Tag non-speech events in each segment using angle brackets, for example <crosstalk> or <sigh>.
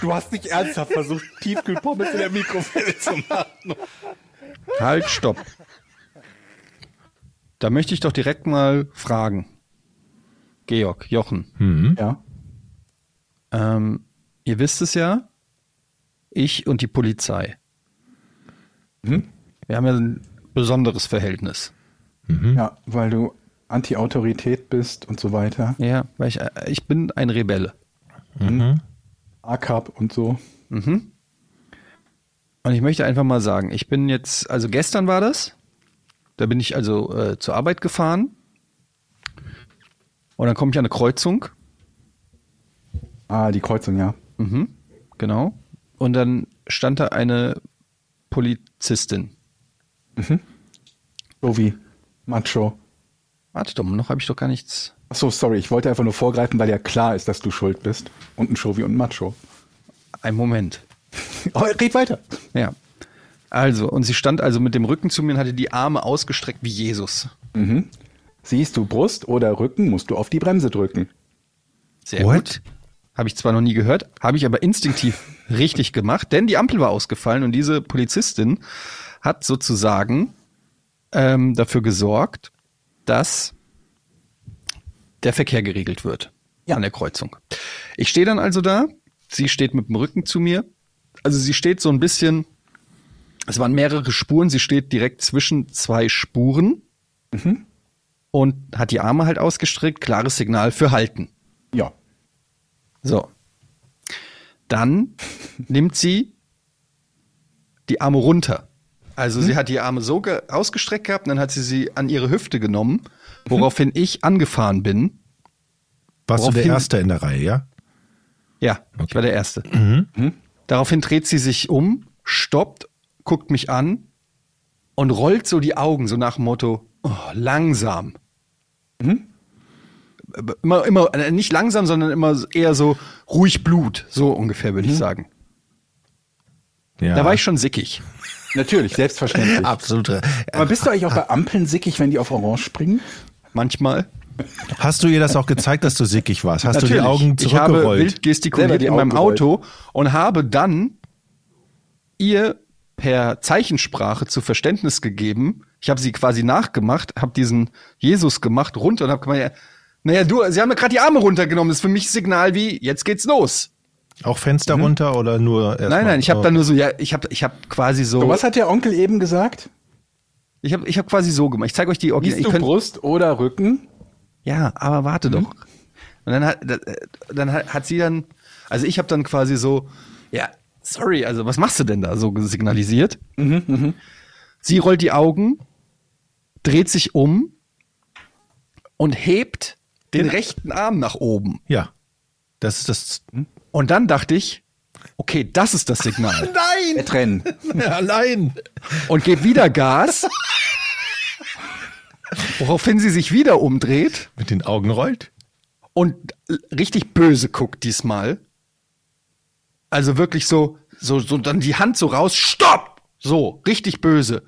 Du hast nicht ernsthaft versucht, Tiefkühlpommes in der Mikrowelle zu machen. Halt, stopp. Da möchte ich doch direkt mal fragen. Georg, Jochen, Ja. ähm, ihr wisst es ja, ich und die Polizei. Wir haben ja ein besonderes Verhältnis. Ja, weil du Anti-Autorität bist und so weiter. Ja, weil ich, äh, ich bin ein Rebelle. ACAP und so. Und ich möchte einfach mal sagen, ich bin jetzt, also gestern war das, da bin ich also äh, zur Arbeit gefahren und dann komme ich an eine Kreuzung, Ah, die Kreuzung, ja. genau, und dann stand da eine Polizistin. So wie Macho. Warte doch noch habe ich doch gar nichts. Ach so, sorry, ich wollte einfach nur vorgreifen, weil ja klar ist, dass du schuld bist. Und ein Shovi und ein Macho. Ein Moment. <laughs> Oh, red weiter. Ja. Also, und sie stand also mit dem Rücken zu mir und hatte die Arme ausgestreckt wie Jesus. Siehst du Brust oder Rücken, musst du auf die Bremse drücken. Sehr What? gut. Habe ich zwar noch nie gehört, habe ich aber instinktiv <laughs> richtig gemacht, denn die Ampel war ausgefallen und diese Polizistin hat sozusagen ähm, dafür gesorgt, dass der Verkehr geregelt wird Ja. an der Kreuzung. Ich stehe dann also da, sie steht mit dem Rücken zu mir. Also sie steht so ein bisschen, es waren mehrere Spuren, sie steht direkt zwischen zwei Spuren und hat die Arme halt ausgestreckt, klares Signal für Halten. Ja. So. Dann <laughs> nimmt sie die Arme runter. Also sie hat die Arme so ge- ausgestreckt gehabt und dann hat sie sie an ihre Hüfte genommen, woraufhin ich angefahren bin. Warst du der Erste in der Reihe, ja? Ja, ich war der Erste. Daraufhin dreht sie sich um, stoppt, guckt mich an und rollt so die Augen, so nach dem Motto, oh, langsam. Immer, immer, äh, nicht langsam, sondern immer eher so ruhig Blut, so ungefähr würde ich sagen. ja. Da war ich schon sickig. Natürlich, selbstverständlich. <laughs> Absolut. Aber bist du eigentlich auch bei Ampeln sickig, wenn die auf Orange springen? Manchmal. Hast du ihr das auch gezeigt, dass du sickig warst? Hast du die Natürlich. Augen ich habe zurückgerollt? wild Selber gestikuliert in meinem gerollt. Auto und habe dann ihr per Zeichensprache zu Verständnis gegeben. Ich habe sie quasi nachgemacht, habe diesen Jesus gemacht runter und habe gemeint, ja, naja, du, sie haben mir gerade die Arme runtergenommen. Das ist für mich Signal wie, jetzt geht's los. Auch Fenster runter oder nur erst Mhm. nein, mal- nein, ich habe oh. dann nur so, ja, ich habe ich hab quasi so, Und was hat der Onkel eben gesagt? Ich habe ich hab quasi so gemacht. Ich zeige euch die Original. Siehst du Brust oder Rücken? Ja, aber warte doch. Und dann hat, da- dann hat, hat sie dann, also ich habe dann quasi so, ja, sorry, also was machst du denn da so signalisiert? Sie rollt die Augen, dreht sich um und hebt den rechten Arm nach oben. Ja. Das ist das. Und dann dachte ich, okay, das ist das Signal. <laughs> Nein! Trennen. <laughs> Ja, nein! Und gebe wieder Gas. Woraufhin sie sich wieder umdreht Mit den Augen rollt. und richtig böse guckt diesmal. Also wirklich so, so, so dann die Hand so raus, stopp! So, richtig böse.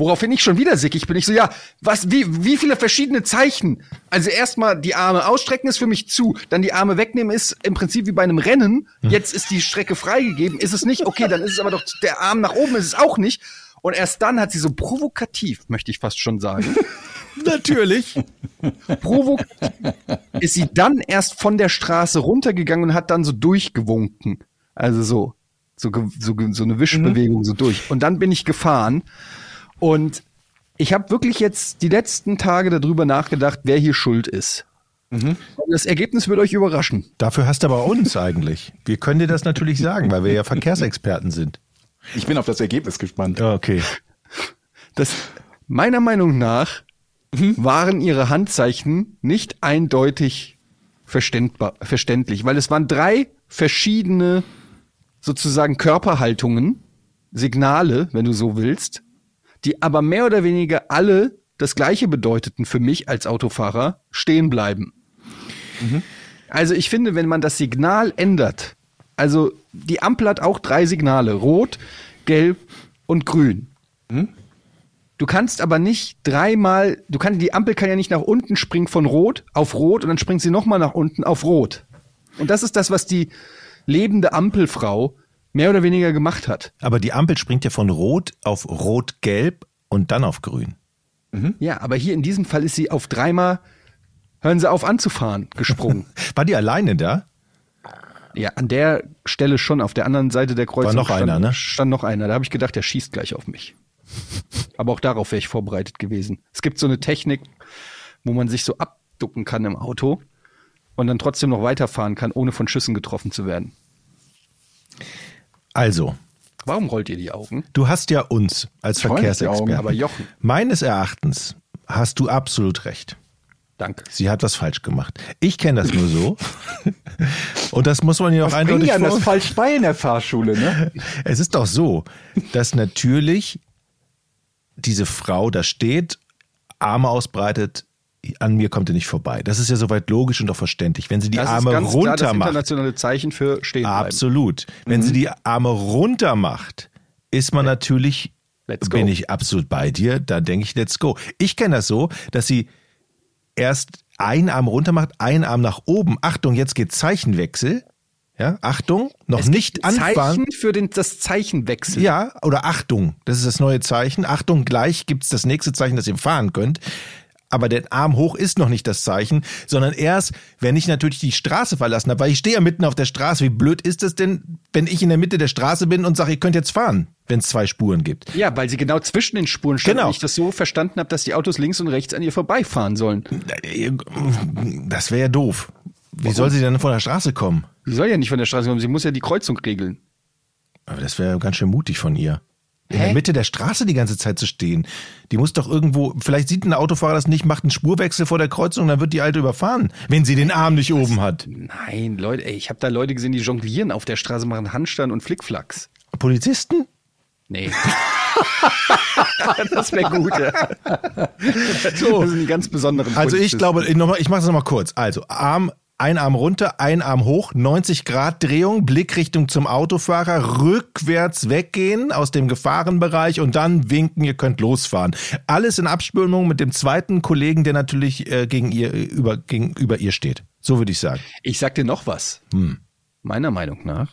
Woraufhin ich schon wieder sickig bin. Ich so, ja, was, wie, wie viele verschiedene Zeichen? Also erstmal die Arme ausstrecken ist für mich zu, dann die Arme wegnehmen ist im Prinzip wie bei einem Rennen. Jetzt ist die Strecke freigegeben, ist es nicht? Okay, dann ist es aber doch der Arm nach oben ist es auch nicht. Und erst dann hat sie so provokativ, möchte ich fast schon sagen, <laughs> Natürlich. Provo ist sie dann erst von der Straße runtergegangen und hat dann so durchgewunken. Also so, so, so, so eine Wischbewegung so durch. Und dann bin ich gefahren und ich habe wirklich jetzt die letzten Tage darüber nachgedacht, wer hier schuld ist. Und das Ergebnis wird euch überraschen. Dafür hast du aber uns eigentlich. Wir können dir das natürlich sagen, weil wir ja Verkehrsexperten sind. Ich bin auf das Ergebnis gespannt. Okay. Das, meiner Meinung nach waren ihre Handzeichen nicht eindeutig verständbar, verständlich, weil es waren drei verschiedene sozusagen Körperhaltungen Signale, wenn du so willst, die aber mehr oder weniger alle das gleiche bedeuteten für mich als Autofahrer, stehen bleiben. Also ich finde, wenn man das Signal ändert, also die Ampel hat auch drei Signale, rot, gelb und grün. Du kannst aber nicht dreimal, du kannst, die Ampel kann ja nicht nach unten springen von rot auf rot und dann springt sie nochmal nach unten auf rot. Und das ist das, was die lebende Ampelfrau mehr oder weniger gemacht hat. Aber die Ampel springt ja von Rot auf Rot-Gelb und dann auf Grün. Ja, aber hier in diesem Fall ist sie auf dreimal, hören sie auf anzufahren, gesprungen. <laughs> War die alleine da? ja, an der Stelle schon, auf der anderen Seite der Kreuzung noch stand, einer, ne? stand noch einer. Da habe ich gedacht, der schießt gleich auf mich. <laughs> Aber auch darauf wäre ich vorbereitet gewesen. Es gibt so eine Technik, wo man sich so abducken kann im Auto und dann trotzdem noch weiterfahren kann, ohne von Schüssen getroffen zu werden. Also, Warum rollt ihr die Augen? du hast ja uns als Verkehrsexperten. Aber Jochen, Meines Erachtens hast du absolut recht. danke. Sie hat was falsch gemacht. Ich kenne das nur so. <laughs> Und das muss man ihr auch eindeutig ja das falsch bei in der Fahrschule, ne? Es ist doch so, dass natürlich diese Frau da steht, Arme ausbreitet, an mir kommt er nicht vorbei. Das ist ja soweit logisch und auch verständlich. Wenn sie die das Arme ist ganz klar das runter macht, internationale Zeichen für stehen bleiben. absolut. Wenn sie die Arme runter macht, ist man natürlich, Let's go. bin ich absolut bei dir, da denke ich, let's go. Ich kenne das so, dass sie erst einen Arm runter macht, einen Arm nach oben. Achtung, jetzt geht Zeichenwechsel. Ja, Achtung, noch nicht anfahren. Zeichen für den, das Zeichenwechsel. Ja, oder Achtung, das ist das neue Zeichen. Achtung, gleich gibt's das nächste Zeichen, dass ihr fahren könnt. Aber der Arm hoch ist noch nicht das Zeichen, sondern erst, wenn ich natürlich die Straße verlassen habe, weil ich stehe ja mitten auf der Straße. Wie blöd ist es denn, wenn ich in der Mitte der Straße bin und sage, ihr könnt jetzt fahren, wenn es zwei Spuren gibt? Ja, weil sie genau zwischen den Spuren stand Genau. und ich das so verstanden habe, dass die Autos links und rechts an ihr vorbeifahren sollen. Das wäre ja doof. Wie soll sie denn von der Straße kommen? Sie soll ja nicht von der Straße kommen, sie muss ja die Kreuzung regeln. Aber das wäre ganz schön mutig von ihr. In der Mitte der Straße die ganze Zeit zu stehen. Die muss doch irgendwo, vielleicht sieht ein Autofahrer das nicht, macht einen Spurwechsel vor der Kreuzung, dann wird die Alte überfahren, wenn sie den Arm nicht oben hat. Nein, Leute, ey, ich habe da Leute gesehen, die jonglieren auf der Straße, machen Handstand und Flickflacks. Polizisten? Nee. <laughs> das wäre gut, ja. So. Das sind die ganz besonderen Also ich glaube, ich, noch mal- ich mache es nochmal kurz. Also Arm, ein Arm runter, ein Arm hoch, 90 Grad Drehung, Blickrichtung zum Autofahrer, rückwärts weggehen aus dem Gefahrenbereich und dann winken, ihr könnt losfahren. Alles in Abstimmung mit dem zweiten Kollegen, der natürlich äh, gegen ihr, über, gegenüber ihr steht. So würde ich sagen. Ich sag dir noch was. Meiner Meinung nach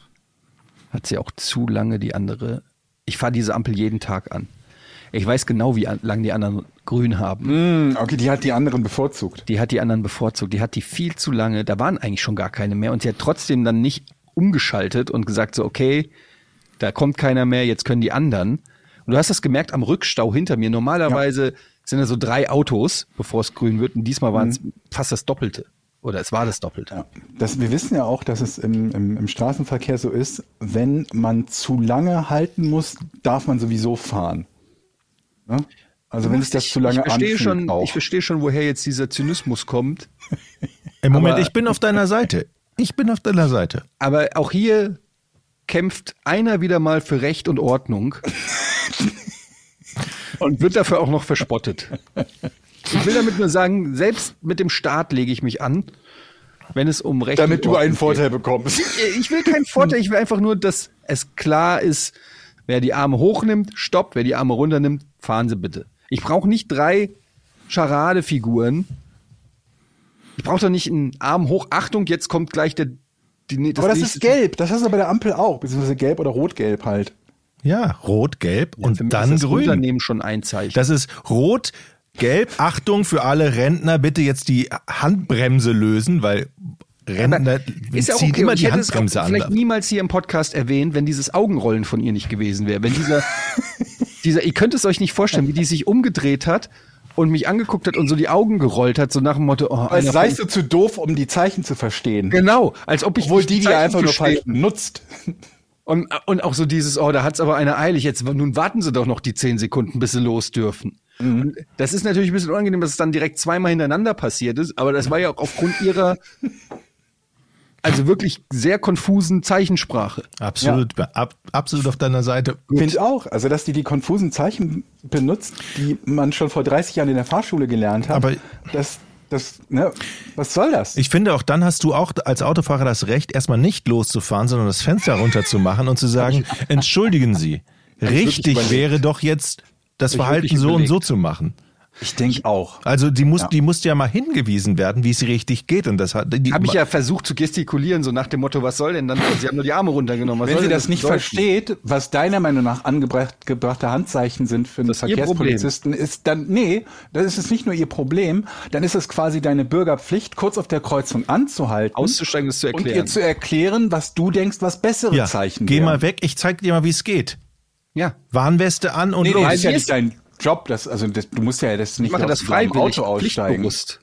hat sie auch zu lange die andere. Ich fahre diese Ampel jeden Tag an. Ich weiß genau, wie an, lang die anderen grün haben. Hm, okay, die hat die anderen bevorzugt. Die hat die anderen bevorzugt. Die hat die viel zu lange. Da waren eigentlich schon gar keine mehr. Und sie hat trotzdem dann nicht umgeschaltet und gesagt so, okay, da kommt keiner mehr, jetzt können die anderen. Und du hast das gemerkt am Rückstau hinter mir. Normalerweise sind da so drei Autos, bevor es grün wird. Und diesmal waren es fast das Doppelte. Oder es war das Doppelte. Ja. Das, wir wissen ja auch, dass es im, im, im Straßenverkehr so ist, wenn man zu lange halten muss, darf man sowieso fahren. Ne? Also wenn sich das zu lange ich verstehe anfühlt schon, auch. ich verstehe schon, woher jetzt dieser Zynismus kommt. <laughs> Im Moment, Aber- ich bin auf deiner Seite. Ich bin auf deiner Seite. Aber auch hier kämpft einer wieder mal für Recht und Ordnung <laughs> und wird dafür auch noch verspottet. Ich will damit nur sagen, selbst mit dem Staat lege ich mich an, wenn es um Recht damit und du einen geht. Vorteil bekommst. Ich will keinen Vorteil, ich will einfach nur, dass es klar ist, wer die Arme hochnimmt, stoppt, wer die Arme runternimmt, fahren Sie bitte. Ich brauche nicht drei Charadefiguren. Ich brauche doch nicht einen Arm hoch. Achtung, jetzt kommt gleich der. Die, Aber das ist gelb. Das hast du bei der Ampel auch. Beziehungsweise gelb oder rot-gelb halt. Ja, rot, gelb Für und mich dann ist das grün. Unternehmen schon ein Zeichen. Das ist rot, gelb. Achtung für alle Rentner, bitte jetzt die Handbremse lösen, weil Rentner ist ja auch ziehen okay. immer ich die hätte Handbremse an. vielleicht niemals hier im Podcast erwähnt, wenn dieses Augenrollen von ihr nicht gewesen wäre. Wenn dieser, <laughs> dieser, ihr könnt es euch nicht vorstellen, wie die sich umgedreht hat und mich angeguckt hat und so die Augen gerollt hat, so nach dem Motto, oh, Als einer seist du zu doof, um die Zeichen zu verstehen. Genau, als ob ich Obwohl die, die Zeichen einfach nur falsch nutzt. Und, und auch so dieses, oh, da hat's aber eine eilig, jetzt nun warten sie doch noch die zehn Sekunden, bis sie los dürfen. Und das ist natürlich ein bisschen unangenehm, dass es dann direkt zweimal hintereinander passiert ist, aber das war ja auch aufgrund ihrer. Also wirklich sehr konfusen Zeichensprache. Absolut, ab, absolut auf deiner Seite. Finde ich auch. Also, dass die die konfusen Zeichen benutzt, die man schon vor 30 Jahren in der Fahrschule gelernt hat. Aber- das, das, ne, was soll das? Ich finde auch, dann hast du auch als Autofahrer das Recht, erstmal nicht loszufahren, sondern das Fenster runterzumachen und zu sagen, <laughs> entschuldigen Sie, richtig wäre doch jetzt das ich Verhalten so und so zu machen. Ich denke auch. Also die muss, Ja. die muss ja mal hingewiesen werden, wie es richtig geht. Und das hat die, Habe ich ja versucht zu gestikulieren, so nach dem Motto, was soll denn dann? Sie haben nur die Arme runtergenommen. Was Wenn soll sie denn das nicht bedeuten? versteht, was deiner Meinung nach angebracht, gebrachte Handzeichen sind für einen Das Verkehrspolizisten, ist dann, nee, das ist es nicht nur ihr Problem, dann ist es quasi deine Bürgerpflicht, kurz auf der Kreuzung anzuhalten. Auszusteigen, das zu und erklären. ihr zu erklären, was du denkst, was bessere ja, Zeichen geh wären. mal weg, ich zeig dir mal, wie es geht. Ja. Warnweste an und Nee, nee, los. das ist ja nicht dein Job, das, also das, du musst ja das Ich nicht mache aus das freiwillig, Auto aussteigen. pflichtbewusst.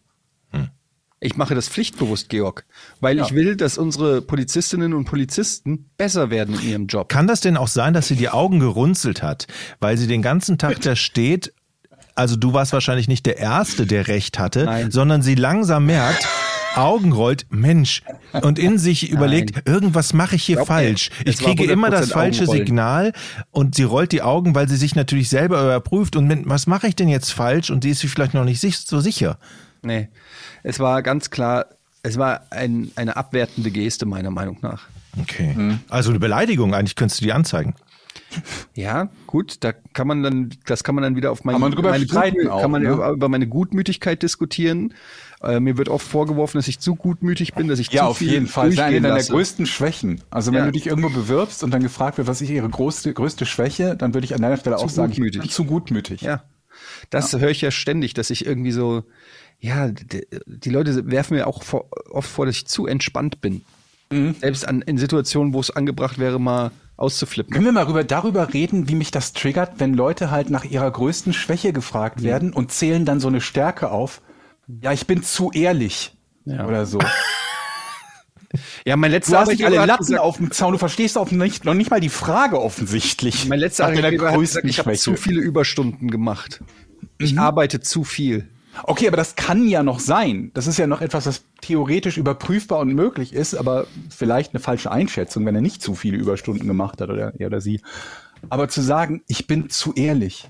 Ich mache das pflichtbewusst, Georg, weil ich will, dass unsere Polizistinnen und Polizisten besser werden in ihrem Job. Kann das denn auch sein, dass sie die Augen gerunzelt hat, weil sie den ganzen Tag da steht? Also du warst wahrscheinlich nicht der Erste, der Recht hatte, Nein. sondern sie langsam merkt, Augen rollt, Mensch, und in sich überlegt, irgendwas mache ich hier Glaub mir, falsche. Ich es kriege immer das 100% falsche Augenrollen. Signal und sie rollt die Augen, weil sie sich natürlich selber überprüft und mit, was mache ich denn jetzt falsch? Und die ist sich vielleicht noch nicht so sicher. Nee, es war ganz klar, es war ein, eine abwertende Geste meiner Meinung nach. Okay. Also eine Beleidigung, eigentlich könntest du die anzeigen. Ja, gut, da kann man dann, das kann man dann wieder auf meine, Kann man drüber meine auch, kann man ne? über, über meine Gutmütigkeit diskutieren. Äh, mir wird oft vorgeworfen, dass ich zu gutmütig bin, dass ich Ja, zu auf viel jeden Fall. Das ist eine deiner größten Schwächen. Also wenn Ja. du dich irgendwo bewirbst und dann gefragt wird, was ist ihre größte, größte Schwäche, dann würde ich an deiner Stelle auch sagen, ich gutmütig. bin zu gutmütig. Ja, das höre ich ja ständig, dass ich irgendwie so, ja, d- die Leute werfen mir auch vor, oft vor, dass ich zu entspannt bin. Mhm. Selbst an, in Situationen, wo es angebracht wäre, mal auszuflippen. Können wir mal rüber, darüber reden, wie mich das triggert, wenn Leute halt nach ihrer größten Schwäche gefragt werden und zählen dann so eine Stärke auf? Ja, ich bin zu ehrlich. Ja. Oder so. <laughs> Ja, mein Du letzter hast nicht alle Latten gesagt, auf dem Zaun, du verstehst auch nicht, noch nicht mal die Frage offensichtlich. mein letzter Arbeitgeber hat gesagt, ich habe zu viele Überstunden gemacht. Ich Mhm. arbeite zu viel. Okay, aber das kann ja noch sein. Das ist ja noch etwas, was theoretisch überprüfbar und möglich ist, aber vielleicht eine falsche Einschätzung, wenn er nicht zu viele Überstunden gemacht hat oder er oder sie. Aber zu sagen, ich bin zu ehrlich.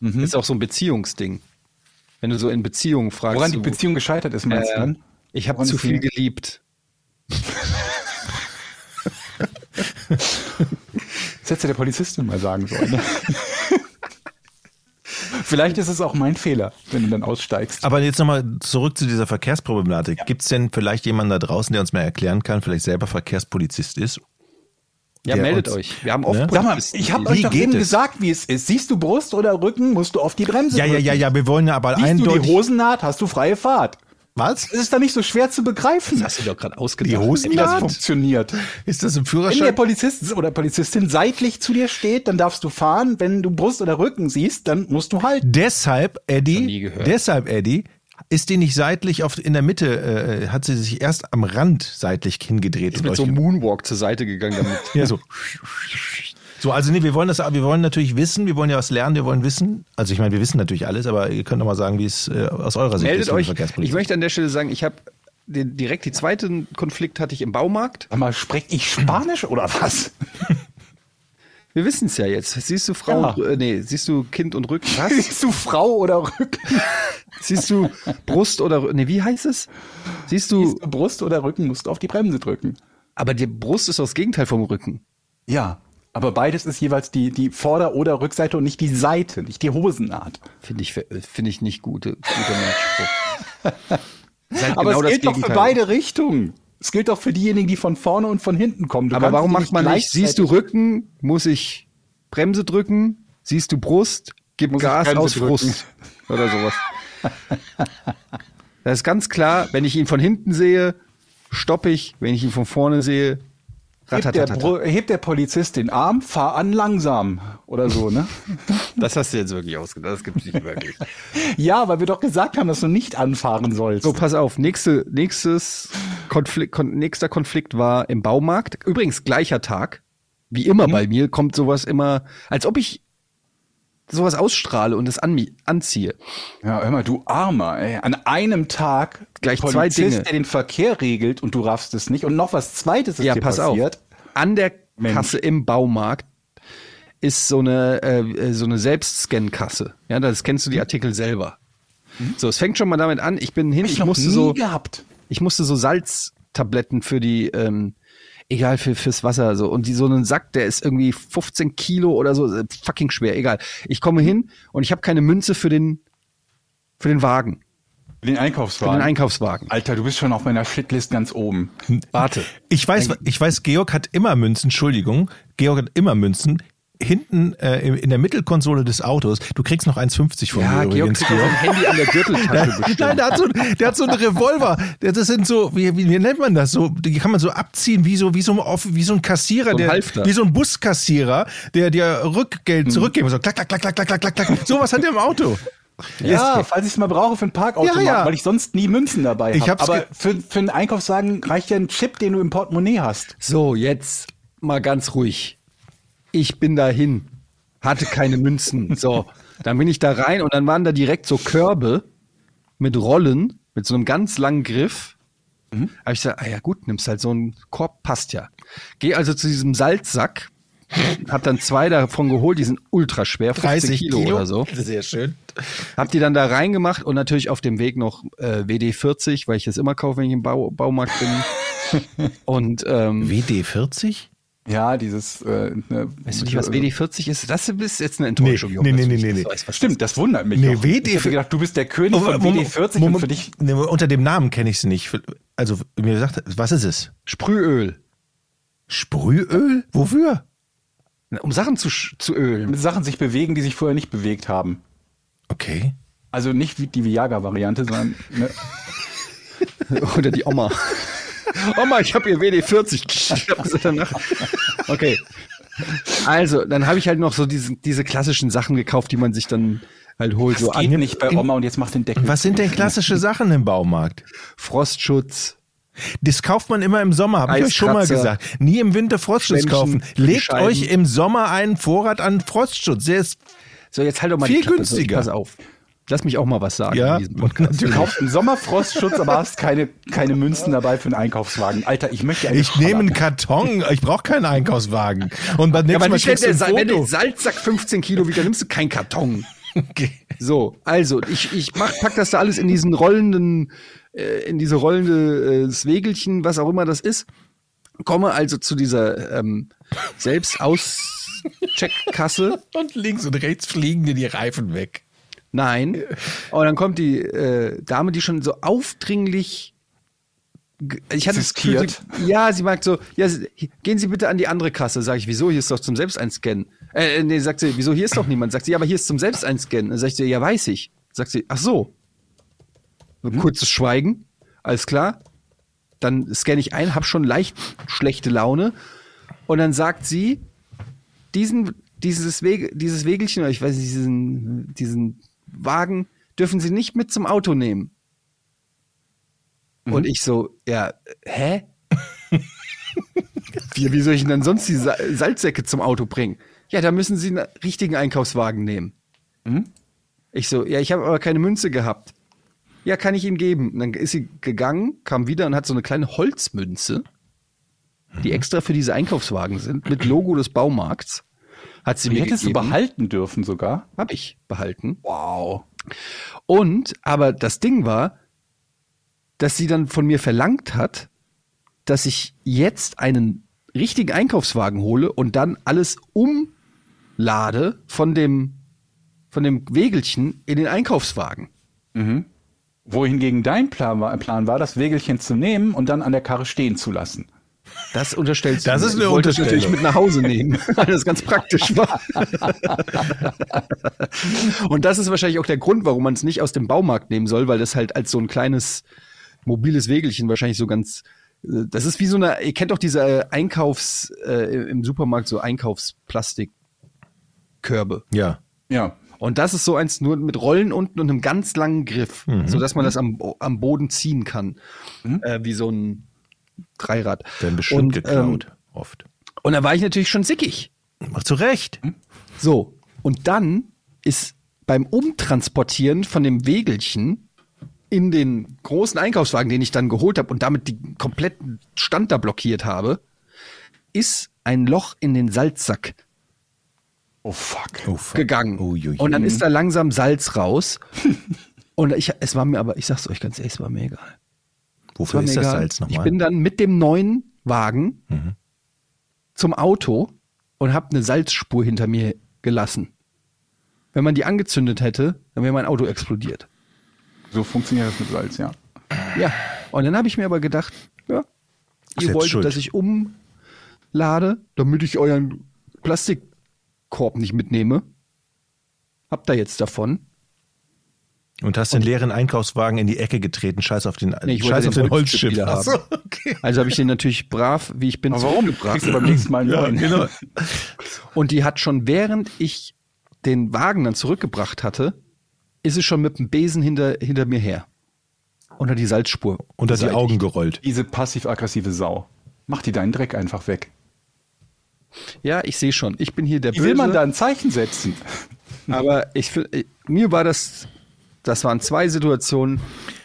Ist auch so ein Beziehungsding. Wenn du so in Beziehungen fragst, Woran die Beziehung gescheitert ist, meinst du äh, dann? ich habe zu viel geliebt. <laughs> Das hätte der Polizistin mal sagen sollen. Ne? <laughs> Vielleicht ist es auch mein Fehler, wenn du dann aussteigst. Aber jetzt nochmal zurück zu dieser Verkehrsproblematik. Gibt es denn vielleicht jemanden da draußen, der uns mal erklären kann, vielleicht selber Verkehrspolizist ist? Ja, meldet uns- euch. Wir haben oft Ne? Sag mal, ich habe euch doch eben es? gesagt, wie es ist. Siehst du Brust oder Rücken, musst du auf die Bremse Ja, ja, ja, ja, wir wollen ja aber Siehst du eindeutig. die Hosennaht, hast du freie Fahrt. Was? Es ist da nicht so schwer zu begreifen, hast du doch gerade ausgedacht. Die Hosen- wie das funktioniert. Ist das im Wenn der Führerschein? Polizist oder Polizistin seitlich zu dir steht, dann darfst du fahren. Wenn du Brust oder Rücken siehst, dann musst du halten. Deshalb, Eddie, deshalb, Eddie, ist die nicht seitlich auf, in der Mitte, äh, hat sie sich erst am Rand seitlich hingedreht. ist mit so einem Moonwalk zur Seite gegangen damit. <laughs> ja, so. So, also nee, wir wollen das, wir wollen natürlich wissen, wir wollen ja was lernen, wir wollen wissen. Also ich meine, wir wissen natürlich alles, aber ihr könnt doch mal sagen, wie es äh, aus eurer Sicht Meldet ist. euch. Ich möchte an der Stelle sagen, ich habe den, direkt die zweiten Konflikt hatte ich im Baumarkt. Sag mal, sprech ich Spanisch oder was? <laughs> Wir wissen es ja jetzt. Siehst du Frau, Ja. und, äh, nee, siehst du Kind und Rücken? Was? <laughs> Siehst du Frau oder Rücken? <laughs> siehst du Brust oder Rü- nee, wie heißt es? Siehst du, Siehst du Brust oder Rücken, musst du auf die Bremse drücken. aber die Brust ist das Gegenteil vom Rücken. Ja, aber beides ist jeweils die, die Vorder- oder Rückseite und nicht die Seite, nicht die Hosennaht. Finde ich, finde ich nicht gute, guter. <laughs> Ist halt Aber genau es das gilt doch für Gegenteil. beide Richtungen. Es gilt doch für diejenigen, die von vorne und von hinten kommen. Du Aber warum macht man nicht, siehst du Rücken, muss ich Bremse drücken, siehst du Brust, gib Muss Gas aus drücken. Frust <laughs> oder sowas. Das ist ganz klar, wenn ich ihn von hinten sehe, stoppe ich, wenn ich ihn von vorne sehe, hebt der, hebt der Polizist den Arm, fahr an langsam oder so, ne? <laughs> Das hast du jetzt wirklich ausgedacht, das gibt's nicht wirklich. <laughs> ja, weil wir doch gesagt haben, dass du nicht anfahren sollst. So, pass auf, nächste, nächstes Konflikt, kon, nächster Konflikt war im Baumarkt. Übrigens gleicher Tag. Wie immer Mhm. bei mir kommt sowas immer, als ob ich sowas ausstrahle und das an, anziehe. Ja, hör mal, du Armer, ey. An einem Tag Gleich zwei Polizist, Dinge. der den Verkehr regelt und du raffst es nicht. Und noch was Zweites ist Ja, pass passiert. auf. An der Mensch. Kasse im Baumarkt ist so eine, äh, so eine Selbstscan-Kasse. Ja, da scannst du die Artikel selber. So, es fängt schon mal damit an, ich bin hin, ich, noch musste nie so, gehabt. ich musste so Salztabletten für die, ähm, egal, für, fürs Wasser, so. Und die, so einen Sack, der ist irgendwie 15 Kilo oder so, äh, fucking schwer, egal. Ich komme hin und ich habe keine Münze für den, für den Wagen, Den für Einkaufswagen. den Einkaufswagen. Alter, du bist schon auf meiner Shitlist ganz oben. Warte. Ich weiß, ich weiß, Georg hat immer Münzen, Entschuldigung, Georg hat immer Münzen. Hinten äh, in in der Mittelkonsole des Autos, du kriegst noch 1,50 von Ja, mir Georg übrigens, kriegt auch Georg. ein Handy an der Gürteltasche <laughs> bestimmt. Nein, der hat, so, der hat so einen Revolver. Das sind so, wie, wie, wie nennt man das? So, die kann man so abziehen, wie so, wie so, ein- wie so ein Kassierer, So ein der, wie so ein Buskassierer, der dir Rückgeld zurückgeben soll. Klack, klack, klack, klack, klack, klack, klack. Sowas hat er im Auto. Ja, falls ich es mal brauche für ein Parkautomat, Ja, ja. weil ich sonst nie Münzen dabei Ich habe. Aber für, für einen Einkaufswagen reicht ja ein Chip, den du im Portemonnaie hast. So, jetzt mal ganz ruhig. Ich bin dahin, hatte keine Münzen. So, dann bin ich da rein und dann waren da direkt so Körbe mit Rollen, mit so einem ganz langen Griff. Mhm. Habe ich gesagt, ah ja gut, nimmst halt so einen Korb, passt ja. Geh also zu diesem Salzsack, hab dann zwei davon geholt, die sind ultra schwer, 15 30 Kilo, Kilo, oder so. Sehr schön. Hab die dann da reingemacht und natürlich auf dem Weg noch äh, WD40, weil ich das immer kaufe, wenn ich im Bau Baumarkt bin. <laughs> und ähm, WD40? Ja, dieses. Äh, ne, Weißt du nicht, was also- WD40 ist? Das ist jetzt eine Enttäuschung. Nee, nee, nee, nee, das nee. weißt, was Stimmt, das wundert mich. Nee, Jochen. WD Ich hätte gedacht, du bist der König Oh, von Moment, WD40 und für dich. nee, unter dem Namen kenne ich es nicht. Also mir sagt, was ist es? Sprühöl. Sprühöl? Wofür? Um Sachen zu, zu ölen. Mit Sachen sich bewegen, die sich vorher nicht bewegt haben. Okay. Also nicht wie die Viaga-Variante, sondern ne, <laughs> Oder die Oma. Oma, ich habe ihr WD40. Ich hab sie danach. Okay. Also, dann habe ich halt noch so diese, diese klassischen Sachen gekauft, die man sich dann halt holt. So geht an nicht bei Oma und jetzt macht den Deckel. Was sind denn klassische Sachen im Baumarkt? Frostschutz. Das kauft man immer im Sommer, habe ich euch schon mal gesagt. Nie im Winter Frostschutz Schwämmchen kaufen. Legt Scheiben. euch im Sommer einen Vorrat an Frostschutz. Der ist So, jetzt halt doch mal Viel günstiger. Pass auf. Lass mich auch mal was sagen Ja, in diesem Podcast. Du kaufst im Sommer Frostschutz, aber hast keine, keine Münzen dabei für einen Einkaufswagen. Alter, ich möchte eine ich nehme einen. Karton, ich brauche keinen Einkaufswagen. Und beim Ja, nächsten aber Mal nicht, wenn der, ein Sa- wenn der Foto. Salzsack 15 Kilo wiegt, dann nimmst du keinen Karton. <laughs> Okay. So, also ich, ich mach, pack das da alles in diesen rollenden, äh, in diese rollende äh, das Wägelchen, was auch immer das ist. Komme also zu dieser ähm, Selbstauscheckkasse. <laughs> Und links und rechts fliegen dir die Reifen weg. Nein. <laughs> Und dann kommt die äh, Dame, die schon so aufdringlich. Ich hatte das Gefühl, ja, sie mag so, ja, gehen Sie bitte an die andere Kasse. Sag ich, wieso? Hier ist doch zum Selbsteinscannen. Äh, nee, sagt sie, wieso? Hier ist doch niemand. Sagt sie, ja, aber hier ist zum Selbsteinscannen. Dann sag ich, ja, weiß ich. Sagt sie, ach so. Ein kurzes Schweigen. Alles klar. Dann scanne ich ein, hab schon leicht schlechte Laune. Und dann sagt sie, diesen, dieses, Wege, dieses Wegelchen, oder ich weiß nicht, diesen, diesen Wagen dürfen Sie nicht mit zum Auto nehmen. Und ich so, ja, hä? wie, wie soll ich denn dann sonst die Sa Salzsäcke zum Auto bringen? Ja, da müssen Sie einen richtigen Einkaufswagen nehmen. Ich so, ja, ich habe aber keine Münze gehabt. Ja, kann ich Ihnen geben. Und dann ist sie gegangen, kam wieder und hat so eine kleine Holzmünze, die extra für diese Einkaufswagen sind, mit Logo des Baumarkts. Hat sie Die mir hättest du gegeben. behalten dürfen sogar. Hab ich behalten. Wow. Und, aber das Ding war, dass sie dann von mir verlangt hat, dass ich jetzt einen richtigen Einkaufswagen hole und dann alles umlade von dem, von dem Wägelchen in den Einkaufswagen. Wohingegen dein Plan war, Plan war, das Wägelchen zu nehmen und dann an der Karre stehen zu lassen. Das unterstellst Das du. ist mir. eine ich wollte natürlich mit nach Hause nehmen, <laughs> weil das ganz praktisch war. Und das ist wahrscheinlich auch der Grund, warum man es nicht aus dem Baumarkt nehmen soll, weil das halt als so ein kleines mobiles Wägelchen wahrscheinlich so ganz äh, das ist wie so eine, ihr kennt doch diese äh, Einkaufs, äh, im Supermarkt so Einkaufsplastikkörbe. Ja. Ja. Und das ist so eins nur mit Rollen unten und einem ganz langen Griff, so dass man das am, am Boden ziehen kann. Äh, wie so ein Dreirad. Werden bestimmt Und, geklaut. Ähm, oft. und da war ich natürlich schon sickig. Ach, zu Recht. So, und dann ist beim Umtransportieren von dem Wegelchen in den großen Einkaufswagen, den ich dann geholt habe und damit den kompletten Stand da blockiert habe, ist ein Loch in den Salzsack Oh fuck. Oh, fuck. gegangen. Uiuiui. Und dann ist da langsam Salz raus. <laughs> und ich, es war mir aber, ich sag's euch ganz ehrlich, es war mir egal. Wofür ist mir das. Salz Ich nochmal? bin dann mit dem neuen Wagen Mhm. zum Auto und habe eine Salzspur hinter mir gelassen. Wenn man die angezündet hätte, dann wäre mein Auto explodiert. So funktioniert das mit Salz, ja. Ja. Und dann habe ich mir aber gedacht, ja, ihr Selbst wolltet, schuld. dass ich umlade, damit ich euren Plastikkorb nicht mitnehme. Habt ihr jetzt davon? Und hast den leeren Einkaufswagen in die Ecke getreten, scheiß auf den, Nee, ich scheiß auf den den wieder Ach so, haben. <laughs> okay. Also habe ich den natürlich brav, wie ich bin, Aber warum? zurückgebracht. Kriegst du beim nächsten Mal einen Ja, genau. <laughs> Und die hat schon, während ich den Wagen dann zurückgebracht hatte, ist es schon mit dem Besen hinter, hinter mir her. Unter die Salzspur. Unter die. Augen gerollt. Diese passiv-aggressive Sau. Mach die deinen Dreck einfach weg. Ja, ich sehe schon. Ich bin hier der Wie Böse. will man da ein Zeichen setzen? Aber ich, mir war das, das waren zwei Situationen.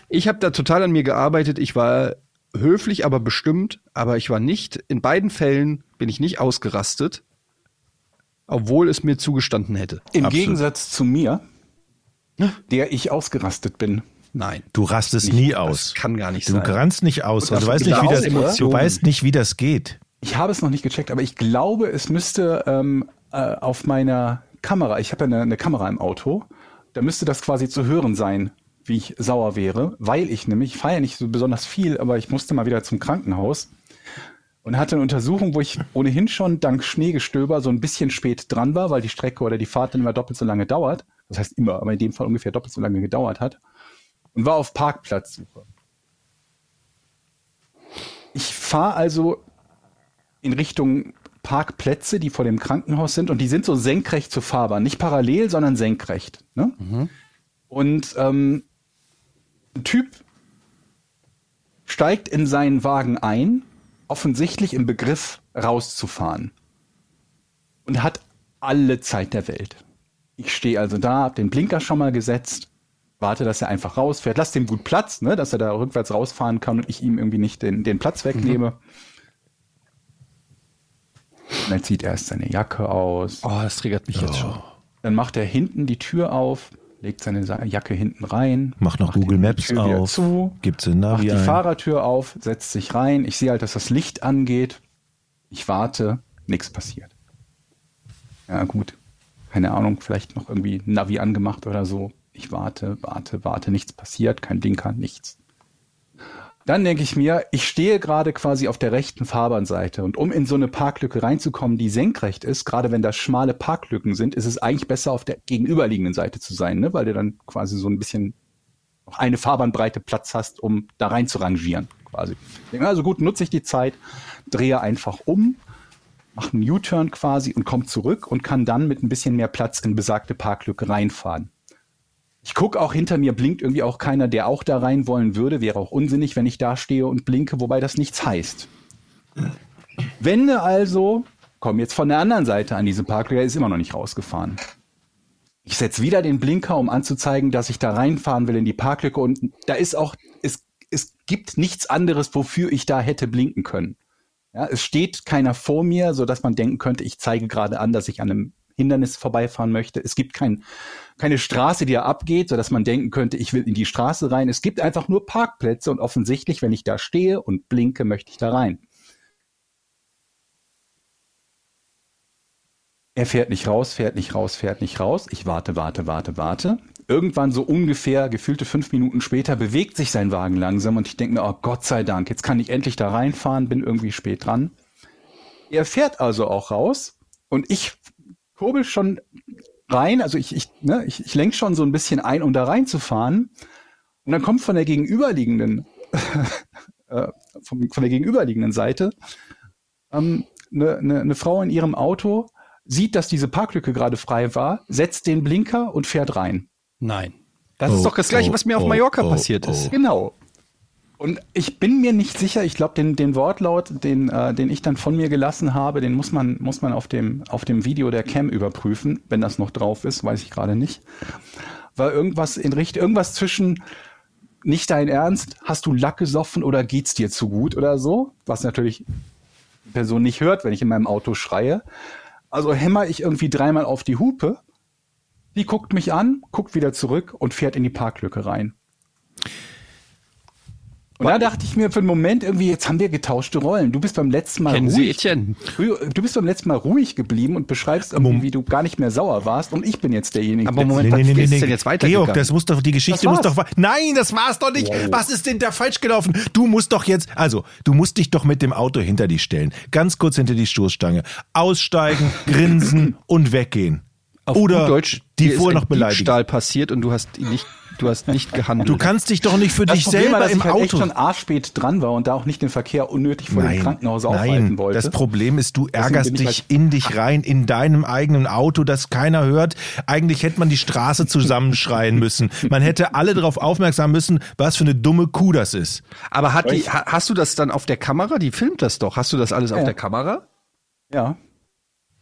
Ich habe da total an mir gearbeitet. Ich war höflich, aber bestimmt. Aber ich war nicht, in beiden Fällen bin ich nicht ausgerastet. Obwohl es mir zugestanden hätte. Im Absolut. Gegensatz zu mir, der ich ausgerastet bin. Nein. Du rastest nie aus. kann gar nicht du sein. rannst nicht aus. Und du weißt nicht, wie das, du weißt nicht, wie das geht. Ich habe es noch nicht gecheckt, aber ich glaube, es müsste ähm, äh, auf meiner Kamera, ich habe ja eine, eine Kamera im Auto, da müsste das quasi zu hören sein, wie ich sauer wäre, weil ich nämlich, ich fahre ja nicht so besonders viel, aber ich musste mal wieder zum Krankenhaus und hatte eine Untersuchung, wo ich ohnehin schon dank Schneegestöber so ein bisschen spät dran war, weil die Strecke oder die Fahrt dann immer doppelt so lange dauert. Das heißt immer, aber in dem Fall ungefähr doppelt so lange gedauert hat. Und war auf Parkplatzsuche. Ich fahre also in Richtung Parkplätze, die vor dem Krankenhaus sind und die sind so senkrecht zur Fahrbahn. Nicht parallel, sondern senkrecht. Ne? Und ähm, ein Typ steigt in seinen Wagen ein, offensichtlich im Begriff rauszufahren. Und hat alle Zeit der Welt. Ich stehe also da, hab den Blinker schon mal gesetzt, warte, dass er einfach rausfährt. Lass dem gut Platz, ne, dass er da rückwärts rausfahren kann und ich ihm irgendwie nicht den, den Platz wegnehme. Und dann zieht er erst seine Jacke aus. Oh, das triggert mich jetzt schon. Dann macht er hinten die Tür auf, legt seine Jacke hinten rein. Mach noch macht Google Maps auf. Zu, Gibt's den macht Navi die ein. Fahrertür auf, setzt sich rein. Ich sehe halt, dass das Licht angeht. Ich warte, nichts passiert. Ja, gut. Keine Ahnung, vielleicht noch irgendwie Navi angemacht oder so. Ich warte, warte, warte, nichts passiert, kein Blinker, nichts. Dann denke ich mir, ich stehe gerade quasi auf der rechten Fahrbahnseite und um in so eine Parklücke reinzukommen, die senkrecht ist, gerade wenn da schmale Parklücken sind, ist es eigentlich besser auf der gegenüberliegenden Seite zu sein, ne? weil du dann quasi so ein bisschen noch eine Fahrbahnbreite Platz hast, um da rein zu rangieren. Quasi. Also gut, nutze ich die Zeit, drehe einfach um, mache einen U-Turn quasi und komme zurück und kann dann mit ein bisschen mehr Platz in besagte Parklücke reinfahren. Ich gucke auch hinter mir, blinkt irgendwie auch keiner, der auch da rein wollen würde. Wäre auch unsinnig, wenn ich da stehe und blinke, wobei das nichts heißt. Wende also, komm jetzt von der anderen Seite an diese Parklücke, ist immer noch nicht rausgefahren. Ich setze wieder den Blinker, um anzuzeigen, dass ich da reinfahren will in die Parklücke und da ist auch, es, es gibt nichts anderes, wofür ich da hätte blinken können. Ja, es steht keiner vor mir, so dass man denken könnte, ich zeige gerade an, dass ich an einem Hindernis vorbeifahren möchte. Es gibt kein, keine Straße, die da abgeht, so dass man denken könnte, ich will in die Straße rein. Es gibt einfach nur Parkplätze und offensichtlich, wenn ich da stehe und blinke, möchte ich da rein. Er fährt nicht raus, fährt nicht raus, fährt nicht raus. Ich warte, warte, warte, warte. Irgendwann so ungefähr gefühlte fünf Minuten später bewegt sich sein Wagen langsam und ich denke mir, oh Gott sei Dank, jetzt kann ich endlich da reinfahren, bin irgendwie spät dran. Er fährt also auch raus und ich kurbel schon rein, also ich, ich, ne, ich, ich lenke schon so ein bisschen ein, um da reinzufahren. Und dann kommt von der gegenüberliegenden, <laughs> äh, vom, von der gegenüberliegenden Seite ähm, eine, eine, eine Frau in ihrem Auto, sieht, dass diese Parklücke gerade frei war, setzt den Blinker und fährt rein. Nein. Das Oh, ist doch das Gleiche, oh, was mir auf oh, Mallorca oh, passiert oh. ist. Genau. Und ich bin mir nicht sicher, ich glaube, den, den Wortlaut, den, äh, den ich dann von mir gelassen habe, den muss man, muss man auf, dem, auf dem Video der Cam überprüfen, wenn das noch drauf ist, weiß ich gerade nicht. War irgendwas in Richtung, irgendwas zwischen nicht dein Ernst, hast du Lack gesoffen oder geht's dir zu gut oder so? Was natürlich die Person nicht hört, wenn ich in meinem Auto schreie. Also hämmer ich irgendwie dreimal auf die Hupe. Die guckt mich an, guckt wieder zurück und fährt in die Parklücke rein. Und da dachte ich mir für einen Moment irgendwie, jetzt haben wir getauschte Rollen. Du bist beim letzten Mal Kennen Sie ruhig. Du bist beim letzten Mal ruhig geblieben und beschreibst irgendwie, wie du gar nicht mehr sauer warst und ich bin jetzt derjenige. Aber der- Moment, was ist denn jetzt weitergegangen? Georg, das muss doch, die Geschichte Das muss doch, nein, das war's doch nicht. Was ist denn da falsch gelaufen? Du musst doch jetzt, also, du musst dich doch mit dem Auto hinter dich stellen. Ganz kurz hinter die Stoßstange. Aussteigen, <laughs> grinsen und weggehen. Auf Oder gut Deutsch, die vorher noch beleidigen. Diebstahl passiert und du hast ihn nicht, du hast nicht gehandelt. Du kannst dich doch nicht für das dich Problem selber war, dass im ich halt echt Auto. schon arschspät dran war und da auch nicht den Verkehr unnötig vor dem Krankenhaus aufhalten nein. wollte. Das Problem ist, du ärgerst dich halt- in dich rein, in deinem eigenen Auto, das keiner hört. Eigentlich hätte man die Straße zusammenschreien <laughs> müssen. Man hätte alle darauf aufmerksam müssen, was für eine dumme Kuh das ist. Aber hat die, ha- hast du das dann auf der Kamera? Die filmt das doch. Hast du das alles auf Ja. der Kamera? ja.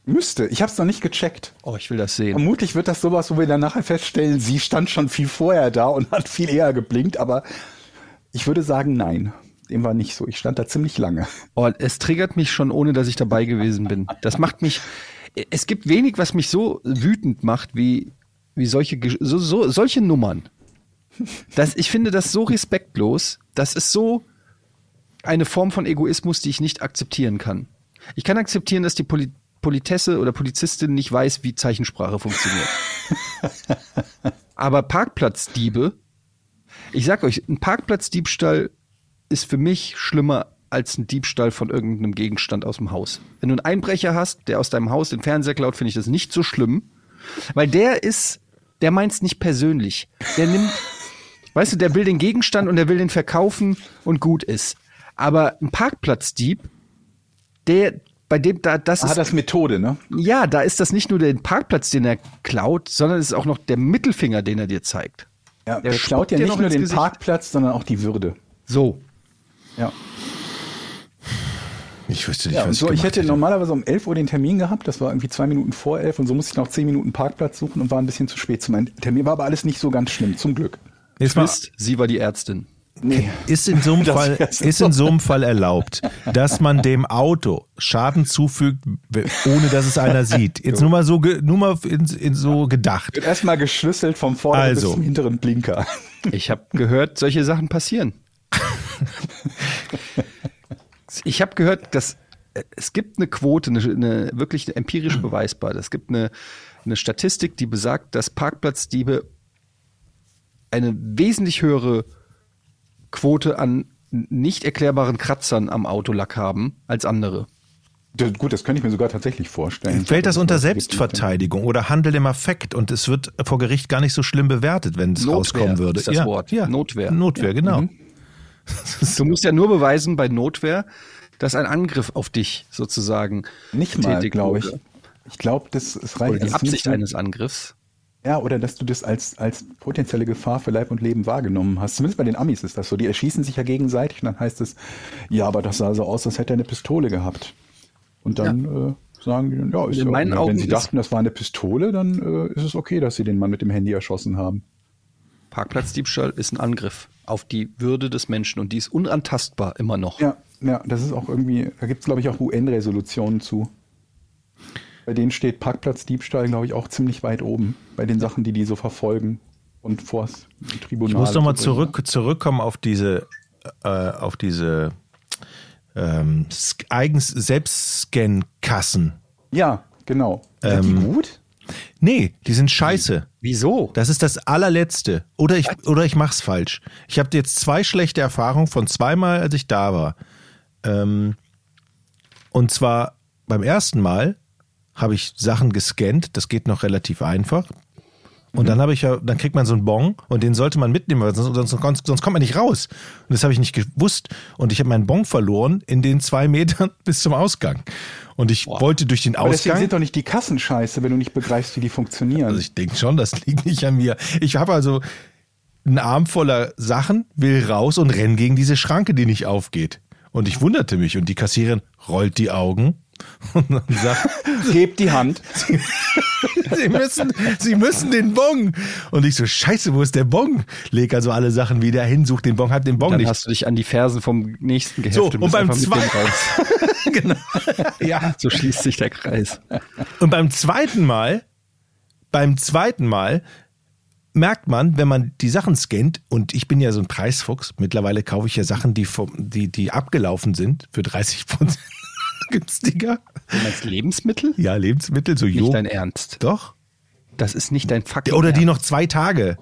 Müsste. Ich habe es noch nicht gecheckt. Oh, ich will das sehen. Vermutlich wird das sowas, wo wir dann nachher feststellen, sie stand schon viel vorher da und hat viel eher geblinkt, aber ich würde sagen, nein. Dem war nicht so. Ich stand da ziemlich lange. Oh, es triggert mich schon, ohne dass ich dabei gewesen bin. Das macht mich. Es gibt wenig, was mich so wütend macht, wie, wie solche, so, so, solche Nummern. Das, ich finde das so respektlos. Das ist so eine Form von Egoismus, die ich nicht akzeptieren kann. Ich kann akzeptieren, dass die Poli Politesse oder Polizistin nicht weiß, wie Zeichensprache funktioniert. <laughs> Aber Parkplatzdiebe, ich sag euch, ein Parkplatzdiebstahl ist für mich schlimmer als ein Diebstahl von irgendeinem Gegenstand aus dem Haus. Wenn du einen Einbrecher hast, der aus deinem Haus den Fernseher klaut, finde ich das nicht so schlimm, weil der ist, der meint's nicht persönlich. Der nimmt, weißt du, der will den Gegenstand und der will den verkaufen und gut ist. Aber ein Parkplatzdieb, der, bei dem da, das Ah, ist, das Methode, ne? ja, da ist das nicht nur der Parkplatz, den er klaut, sondern es ist auch noch der Mittelfinger, den er dir zeigt. Ja, Der der klaut ja nicht nur den Gesicht. Parkplatz, sondern auch die Würde. So. Ja. Ich wüsste nicht, Ja, was so, ich gemacht hätte normalerweise um 11 Uhr den Termin gehabt, das war irgendwie zwei Minuten vor 11 und so musste ich noch 10 Minuten Parkplatz suchen und war ein bisschen zu spät zu meinem Termin. War aber alles nicht so ganz schlimm, zum Glück. Jetzt mal, Twist, sie war die Ärztin. Nee. ist in so einem <laughs> Das Fall, ist in so einem Fall erlaubt, dass man dem Auto Schaden zufügt, ohne dass es einer sieht. <laughs> Jetzt nur mal so, nur mal in, in so gedacht. Wird erstmal geschlüsselt vom vorderen Also. bis zum hinteren Blinker. <laughs> Ich habe gehört, solche Sachen passieren. ich habe gehört, dass äh, es gibt eine Quote, eine, eine wirklich empirisch beweisbar. Es gibt eine, eine Statistik, die besagt, dass Parkplatzdiebe eine wesentlich höhere Quote an nicht erklärbaren Kratzern am Autolack haben als andere. Das, gut, das könnte ich mir sogar tatsächlich vorstellen. Fällt das unter. Selbstverteidigung oder Handel im Affekt und es wird vor Gericht gar nicht so schlimm bewertet, wenn es Notwehr rauskommen würde. ist das ja, Wort. Ja. Notwehr. Notwehr, genau. Du musst ja nur beweisen bei Notwehr, dass ein Angriff auf dich sozusagen Nicht mal, glaube ich. Ich glaube, das ist reicht. Oder die Absicht eines Angriffs. Ja, oder dass du das als, als potenzielle Gefahr für Leib und Leben wahrgenommen hast. Zumindest bei den Amis ist das so. Die erschießen sich ja gegenseitig und dann heißt es, ja, aber das sah so aus, als hätte er eine Pistole gehabt. Und dann äh, sagen die, ja, ist In ja, meinen wenn Augen sie ist- dachten, das war eine Pistole, dann äh, ist es okay, dass sie den Mann mit dem Handy erschossen haben. Parkplatzdiebstahl ist ein Angriff auf die Würde des Menschen und die ist unantastbar immer noch. Ja, ja, das ist auch irgendwie, da gibt es, glaube ich, auch UN-Resolutionen zu. Bei denen steht Parkplatzdiebstahl, glaube ich, auch ziemlich weit oben. Bei den Sachen, die die so verfolgen und vors Tribunal. Ich muss nochmal zurück, zurückkommen auf diese, äh, auf diese ähm, eigens Selbstscan-Kassen. Ja, genau. Sind die gut? Nee, die sind scheiße. Wieso? Das ist das allerletzte. Oder ich, oder ich mach's falsch. Ich habe jetzt zwei schlechte Erfahrungen von zweimal, als ich da war. Ähm, und zwar beim ersten Mal habe ich Sachen gescannt. Das geht noch relativ einfach. Und dann habe ich ja, dann kriegt man so einen Bon und den sollte man mitnehmen, weil sonst, sonst, sonst kommt man nicht raus. Und das habe ich nicht gewusst. Und ich habe meinen Bon verloren in den zwei Metern <laughs> bis zum Ausgang. Und ich wollte durch den Aber deswegen Ausgang. sind doch nicht die Kassen scheiße, wenn du nicht begreifst, wie die funktionieren. Also ich denke schon, das liegt nicht an mir. Ich habe also einen Arm voller Sachen, will raus und renn gegen diese Schranke, die nicht aufgeht. Und ich wunderte mich und die Kassiererin rollt die Augen und dann sagt, <laughs> Hebt die Hand. <laughs> Sie müssen, Sie müssen den Bon. Und ich so, scheiße, wo ist der Bon? Leg also alle Sachen wieder hin, such den Bon, hab den Bon Dann nicht. hast du dich an die Fersen vom nächsten geheftet. So, und beim einfach mit dem zwei- raus. <laughs> genau. Ja. So schließt sich der Kreis. Und beim zweiten Mal, beim zweiten Mal merkt man, wenn man die Sachen scannt, und ich bin ja so ein Preisfuchs, mittlerweile kaufe ich ja Sachen, die, vom, die, die abgelaufen sind, für 30 Prozent <laughs> günstiger. Du meinst Lebensmittel? Ja, Lebensmittel, so Nicht Jo. dein Ernst. Doch. Das ist nicht dein fucking Oder die Ernst. noch zwei Tage.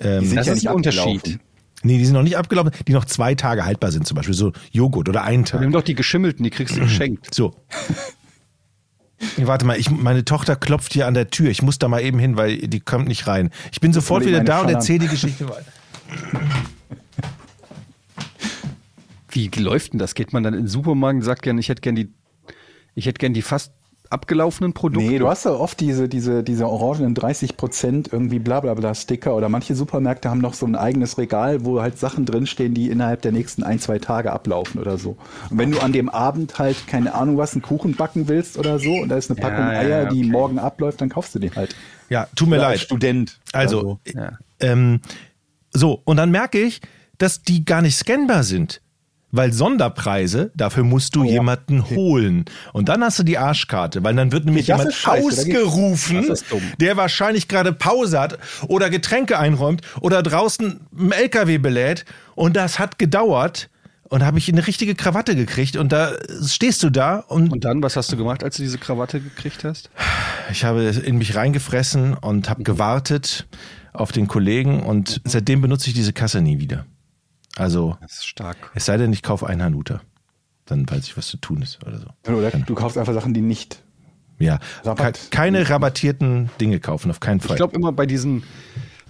Ähm, Die sind Das ja ist nicht ein Unterschied. abgelaufen. nee, die sind noch nicht abgelaufen, die noch zwei Tage haltbar sind, zum Beispiel so Joghurt oder einen Tag. Nimm doch die geschimmelten, die kriegst du geschenkt. So. Warte mal, ich, meine Tochter klopft hier an der Tür. Ich muss da mal eben hin, weil die kommt nicht rein. Ich bin sofort wieder da und erzähle die Geschichte weiter. Wie läuft denn das? Geht man dann in den Supermarkt und sagt gern, ich hätte gern die, ich hätte gern die fast abgelaufenen Produkte? Nee, du hast ja oft diese, diese, diese orangenen 30 Prozent irgendwie blablabla Sticker oder manche Supermärkte haben noch so ein eigenes Regal, wo halt Sachen drinstehen, die innerhalb der nächsten ein, zwei Tage ablaufen oder so. Und wenn du an dem Abend halt, keine Ahnung was, einen Kuchen backen willst oder so und da ist eine Ja, Packung ja, Eier, die okay. morgen abläuft, dann kaufst du die halt. Ja, tut mir Oder als leid. Student. Also, so. Ja. ähm, so, und dann merke ich, dass die gar nicht scannbar sind. Weil Sonderpreise, dafür musst Oh du jemanden holen. Und dann hast du die Arschkarte, weil dann wird nämlich Das jemand scheiße, ausgerufen, der wahrscheinlich gerade Pause hat oder Getränke einräumt oder draußen einen LKW belädt. Und das hat gedauert. Und habe ich eine richtige Krawatte gekriegt. Und da stehst du da und Und dann, was hast du gemacht, als du diese Krawatte gekriegt hast? ich habe in mich reingefressen und habe gewartet auf den Kollegen und seitdem benutze ich diese Kasse nie wieder. Also, Das ist stark. es sei denn, ich kaufe einen Hanuta. Dann weiß ich, was zu tun ist oder so. Oder du kaufst einfach Sachen, die nicht. Ja, Rabatt. ke- keine rabattierten Dinge kaufen, auf keinen Fall. Ich glaube immer bei diesen,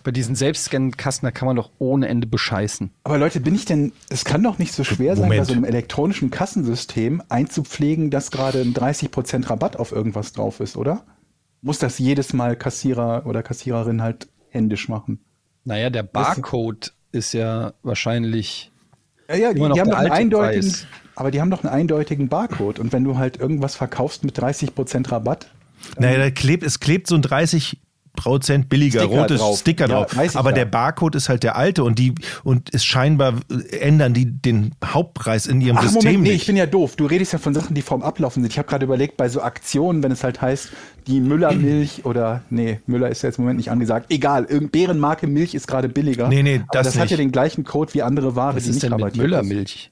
bei diesen Selbstscan-Kassen, da kann man doch ohne Ende bescheißen. Aber Leute, bin ich denn, es kann doch nicht so schwer sein, bei Moment. so einem elektronischen Kassensystem einzupflegen, dass gerade ein 30% Rabatt auf irgendwas drauf ist, oder? Muss das jedes Mal Kassierer oder Kassiererin halt händisch machen? Naja, der Barcode ist ja wahrscheinlich. Ja, ja, die, Immer noch die haben der doch eindeutigen, Preis. aber die haben doch einen eindeutigen Barcode. Und wenn du halt irgendwas verkaufst mit 30% Rabatt, naja, da klebt, es klebt so ein 30 Prozent billiger Sticker rotes drauf. Sticker Ja, drauf. Aber ja. der Barcode ist halt der alte und die und es scheinbar ändern die den Hauptpreis in ihrem Ach, System Moment, nee, nicht. ich bin ja doof. Du redest ja von Sachen, die vorm Ablaufen sind. Ich habe gerade überlegt, bei so Aktionen, wenn es halt heißt, die Müllermilch <clears throat> oder, nee, Müller ist ja jetzt im Moment nicht angesagt. Egal, irgendeine Bärenmarke Milch ist gerade billiger. Nee, nee, Aber das das hat ja den gleichen Code wie andere Ware, Was die ist nicht denn mit ist. Müllermilch?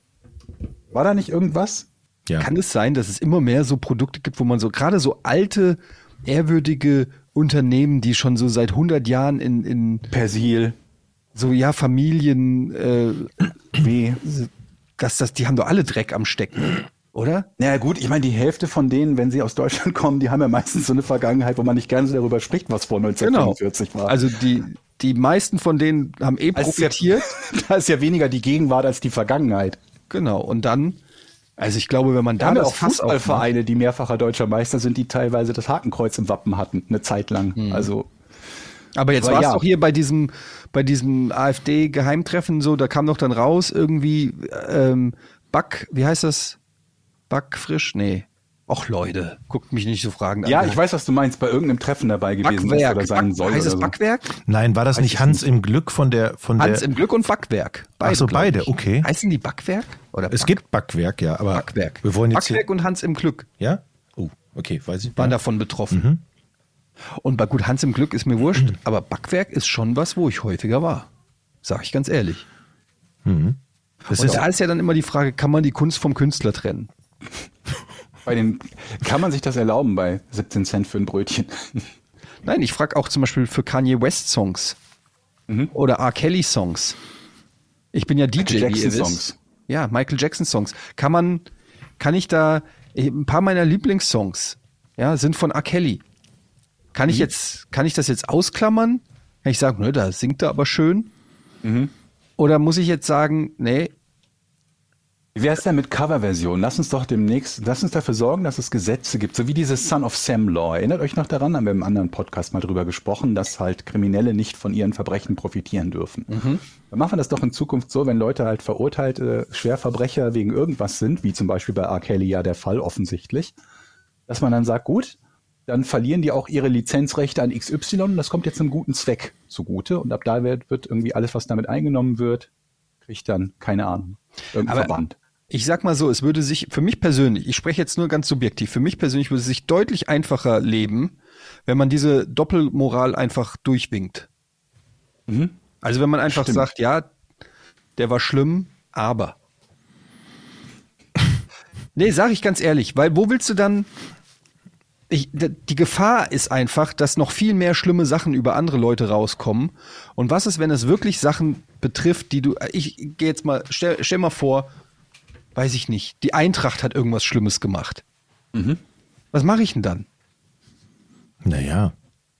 War da nicht irgendwas? ja. Kann es sein, dass es immer mehr so Produkte gibt, wo man so gerade so alte, ehrwürdige Unternehmen, die schon so seit 100 Jahren in, in Persil, so ja Familien, äh, wie. dass das, die haben doch alle Dreck am Stecken, oder? Naja gut, ich meine, die Hälfte von denen, wenn sie aus Deutschland kommen, die haben ja meistens so eine Vergangenheit, wo man nicht gerne so darüber spricht, was vor 1945 war. Also die, die meisten von denen haben eh Also ist ja- profitiert. <laughs> da ist ja weniger die Gegenwart als die Vergangenheit. Genau. Und dann, also ich glaube, wenn man Da da haben ja auch aufmacht, Fußballvereine, die mehrfacher deutscher Meister sind, die teilweise das Hakenkreuz im Wappen hatten, eine Zeit lang. Hm. Also Aber jetzt war es ja. doch hier bei diesem, bei diesem AfD-Geheimtreffen so, da kam doch dann raus irgendwie ähm, Back, wie heißt das? Backfrisch? Nee. Och Leute, guckt mich nicht so fragen. ja, ich weiß, was du meinst, bei irgendeinem Treffen dabei gewesen Backwerk. ist oder sein Back, soll. heißt oder es so. Backwerk? Nein, war das nicht Hans im Glück von der von Hans der im Glück und Backwerk. Ach so, beide, ich. okay. Heißen die Backwerk? Oder Es Back- gibt Backwerk, ja, aber Backwerk. wir wollen jetzt Backwerk und Hans im Glück ja? Oh, okay, weiß ich. waren ja. davon betroffen. Mhm. Und bei gut, Hans im Glück ist mir wurscht, <clears throat> aber Backwerk ist schon was, wo ich häufiger war. Sag ich ganz ehrlich. Das Und ist, da ist ja dann immer die Frage, kann man die Kunst vom Künstler trennen? Bei den, kann man sich das erlauben bei 17 Cent für ein Brötchen? Nein, ich frage auch zum Beispiel für Kanye West Songs Mhm. oder R. Kelly Songs. Ich bin ja DJ, Michael Jackson. Songs. Ja, Michael Jackson Songs. Kann man, kann ich da, ein paar meiner Lieblingssongs, ja, sind von R. Kelly. Kann Mhm. ich jetzt, kann ich das jetzt ausklammern? Kann ich sagen, ne, da singt er aber schön? Mhm. Oder muss ich jetzt sagen, nee, Wie wäre es denn mit Coverversion? Lass uns doch demnächst, lass uns dafür sorgen, dass es Gesetze gibt, so wie dieses Son of Sam Law. Erinnert euch noch daran, haben wir im anderen Podcast mal drüber gesprochen, dass halt Kriminelle nicht von ihren Verbrechen profitieren dürfen. Dann machen wir das doch in Zukunft so, wenn Leute halt verurteilte Schwerverbrecher wegen irgendwas sind, wie zum Beispiel bei R. Kelly ja der Fall offensichtlich, dass man dann sagt, gut, dann verlieren die auch ihre Lizenzrechte an XY und das kommt jetzt einem guten Zweck zugute und ab da wird, wird irgendwie alles, was damit eingenommen wird, kriegt dann, keine Ahnung, irgendein Aber- Verband. Ich sag mal so, es würde sich, für mich persönlich, ich spreche jetzt nur ganz subjektiv, für mich persönlich würde es sich deutlich einfacher leben, wenn man diese Doppelmoral einfach durchwinkt. Mhm. Also wenn man einfach Stimmt. sagt, ja, der war schlimm, aber. <laughs> nee, sag ich ganz ehrlich, weil wo willst du dann, ich, die Gefahr ist einfach, dass noch viel mehr schlimme Sachen über andere Leute rauskommen. Und was ist, wenn es wirklich Sachen betrifft, die du, ich gehe jetzt mal, stell, stell mal vor, weiß ich nicht, die Eintracht hat irgendwas Schlimmes gemacht. Was mache ich denn dann? Naja.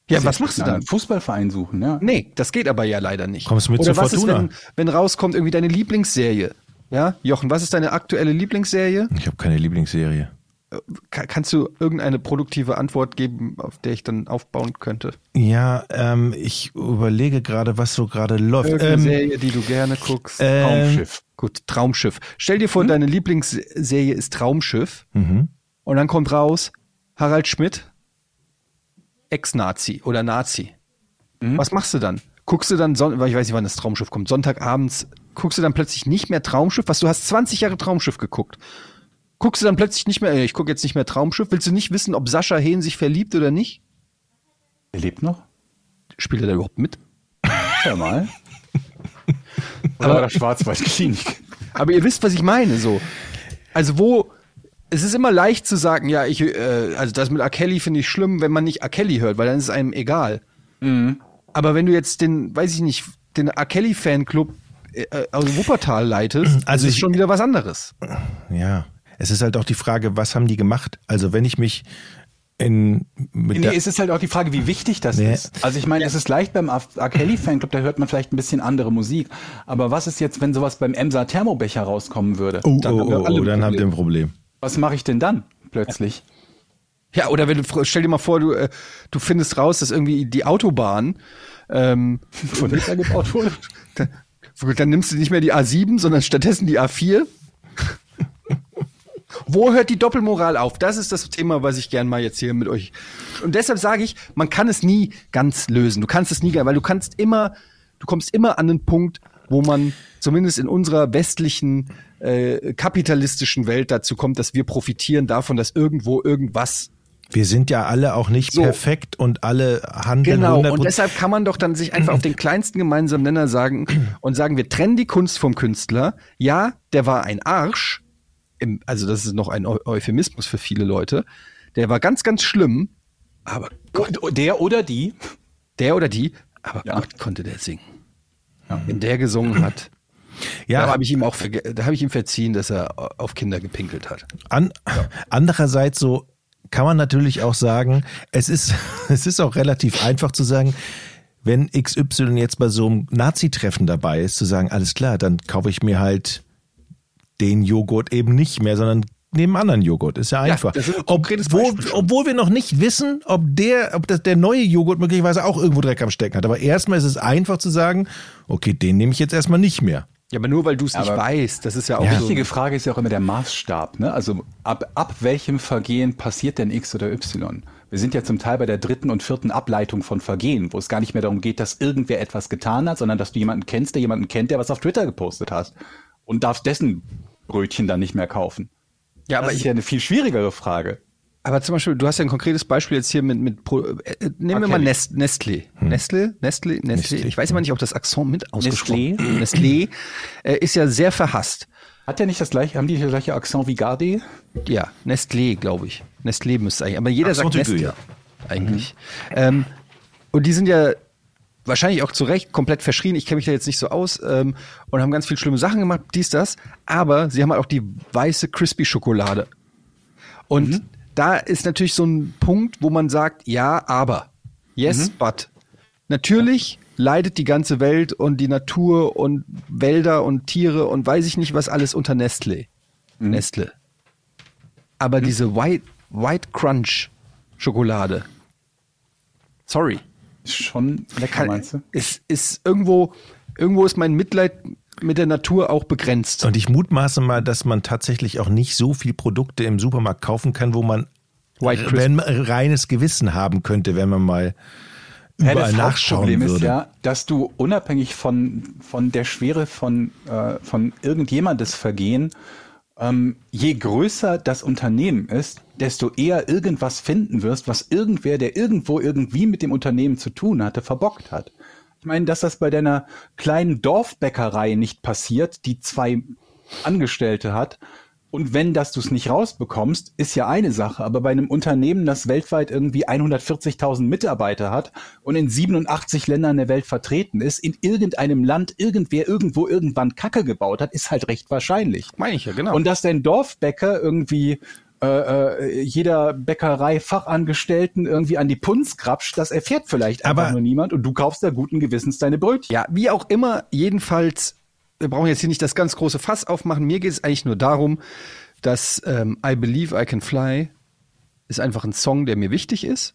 Ja, was machst du Einen dann? Fußballverein suchen, ja. Nee, das geht aber ja leider nicht. Kommst du mit Oder zu was ist, Fortuna? wenn, wenn rauskommt irgendwie deine Lieblingsserie? Ja, Jochen, was ist deine aktuelle Lieblingsserie? Ich habe keine Lieblingsserie. Ka kannst du irgendeine produktive Antwort geben, auf der ich dann aufbauen könnte? Ja, ähm, ich überlege gerade, was so gerade läuft. Irgendeine Ähm, Serie, die du gerne guckst. ähm, Traumschiff. Gut, Traumschiff. Stell dir vor, deine Lieblingsserie ist Traumschiff mhm. und dann kommt raus Harald Schmidt, Ex-Nazi oder Nazi. Was machst du dann? Guckst du dann, Son weil ich weiß nicht, wann das Traumschiff kommt, Sonntagabends, guckst du dann plötzlich nicht mehr Traumschiff? Was, du hast 20 Jahre Traumschiff geguckt. Guckst du dann plötzlich nicht mehr, äh, ich gucke jetzt nicht mehr Traumschiff, willst du nicht wissen, ob Sascha Hehn sich verliebt oder nicht? Er lebt noch? Spielt er da überhaupt mit? Hör mal. <laughs> Der Schwarzwaldklinik. Aber ihr wisst, was ich meine, so. Also wo, es ist immer leicht zu sagen, ja, ich, äh, also das mit R. Kelly finde ich schlimm, wenn man nicht R. Kelly hört, weil dann ist es einem egal. Aber wenn du jetzt den, weiß ich nicht, den R. Kelly Fanclub äh, aus Wuppertal leitest, Also also ist ich- schon wieder was anderes. Ja. Es ist halt auch die Frage, was haben die gemacht? Also wenn ich mich in mit Nee, es ist halt auch die Frage, wie wichtig das Nee. ist. Also ich meine, es ist leicht beim R. Kelly Fanclub, da hört man vielleicht ein bisschen andere Musik. Aber was ist jetzt, wenn sowas beim Emser Thermobecher rauskommen würde? oh, Dann oh, haben wir oh, oh, dann habt ihr ein Problem. Problem. Was mache ich denn dann plötzlich? Ja, oder wenn du, stell dir mal vor, du, äh, du findest raus, dass irgendwie die Autobahn, ähm, <laughs> Von Hitler gebaut wurde? <laughs> dann, dann nimmst du nicht mehr die A7, sondern stattdessen die A4. Wo hört die Doppelmoral auf? Das ist das Thema, was ich gern mal jetzt hier mit euch. Und deshalb sage ich, man kann es nie ganz lösen. Du kannst es nie, weil du kannst immer, du kommst immer an den Punkt, wo man zumindest in unserer westlichen äh, kapitalistischen Welt dazu kommt, dass wir profitieren davon, dass irgendwo irgendwas Wir sind ja alle auch nicht So. perfekt und alle handeln Genau, 100%. und deshalb kann man doch dann sich einfach auf den kleinsten gemeinsamen Nenner sagen und sagen, wir trennen die Kunst vom Künstler. Ja, der war ein Arsch. Im, also das ist noch ein Eu Euphemismus für viele Leute. Der war ganz, ganz schlimm. Aber Gott, Und Der oder die? der oder die, aber Ja. Gott konnte der singen. Wenn der gesungen hat, ja, da habe ich ihm auch da habe ich ihm verziehen, dass er auf Kinder gepinkelt hat. An, Andererseits so kann man natürlich auch sagen, es ist, <laughs> es ist auch relativ einfach zu sagen, wenn XY jetzt bei so einem Nazi-Treffen dabei ist, zu sagen, alles klar, dann kaufe ich mir halt den Joghurt eben nicht mehr, sondern neben anderen Joghurt. Ist ja Ja, einfach. ist ein obwohl, obwohl wir noch nicht wissen, ob der, ob das der neue Joghurt möglicherweise auch irgendwo Dreck am Stecken hat. Aber erstmal ist es einfach zu sagen, okay, den nehme ich jetzt erstmal nicht mehr. Ja, aber nur weil du es nicht weißt, das ist ja auch Die so. wichtige Frage ist ja auch immer der Maßstab. Ne? Also ab, ab welchem Vergehen passiert denn X oder Y? Wir sind ja zum Teil bei der dritten und vierten Ableitung von Vergehen, wo es gar nicht mehr darum geht, dass irgendwer etwas getan hat, sondern dass du jemanden kennst, der jemanden kennt, der was auf Twitter gepostet hat. Und darfst dessen Brötchen dann nicht mehr kaufen. Ja, Das aber ist ich, ja eine viel schwierigere Frage. Aber zum Beispiel, du hast ja ein konkretes Beispiel jetzt hier mit, mit äh, äh, nehmen wir mal. Nest, Nestlé. Nestlé, Nestlé, Nestlé. Nestlé. Ich weiß immer nicht, ob das Akzent mit ausgesprochen Nestlé? Nestlé äh, ist ja sehr verhasst. Hat der nicht das gleiche, haben die das gleiche Akzent wie Garde? Ja, Nestlé, glaube ich. Nestlé müsste eigentlich, aber jeder Accent sagt Nestlé. ja. Eigentlich. Ähm, und die sind ja wahrscheinlich auch zu Recht komplett verschrien. Ich kenne mich da jetzt nicht so aus ähm, und haben ganz viel schlimme Sachen gemacht, dies, das. Aber sie haben halt auch die weiße Crispy-Schokolade. Und Mhm. da ist natürlich so ein Punkt, wo man sagt, ja, aber. Yes, Mhm. but. Natürlich leidet die ganze Welt und die Natur und Wälder und Tiere und weiß ich nicht was alles unter Nestlé. Nestle. Aber diese White, White Crunch Schokolade. Sorry. Ist schon lecker, meinst du? Ist, ist irgendwo, irgendwo ist mein Mitleid mit der Natur auch begrenzt. Und ich mutmaße mal, dass man tatsächlich auch nicht so viel Produkte im Supermarkt kaufen kann, wo man wenn man reines Gewissen haben könnte, wenn man mal Ja, überall das nachschauen Hauptproblem würde. ist ja, dass du unabhängig von, von der Schwere von, äh, von irgendjemandes Vergehen, ähm, je größer das Unternehmen ist, desto eher irgendwas finden wirst, was irgendwer, der irgendwo irgendwie mit dem Unternehmen zu tun hatte, verbockt hat. Ich meine, dass das bei deiner kleinen Dorfbäckerei nicht passiert, die zwei Angestellte hat, und wenn das du es nicht rausbekommst, ist ja eine Sache. Aber bei einem Unternehmen, das weltweit irgendwie 140.000 Mitarbeiter hat und in 87 Ländern der Welt vertreten ist, in irgendeinem Land irgendwer irgendwo irgendwann Kacke gebaut hat, ist halt recht wahrscheinlich. Meine ich ja, genau. Und dass dein Dorfbäcker irgendwie äh, äh, jeder Bäckerei-Fachangestellten irgendwie an die Punz krapscht, das erfährt vielleicht einfach Aber- nur niemand und du kaufst da guten Gewissens deine Brötchen. Ja, wie auch immer, jedenfalls, wir brauchen jetzt hier nicht das ganz große Fass aufmachen. Mir geht es eigentlich nur darum, dass ähm, I Believe I Can Fly ist einfach ein Song, der mir wichtig ist.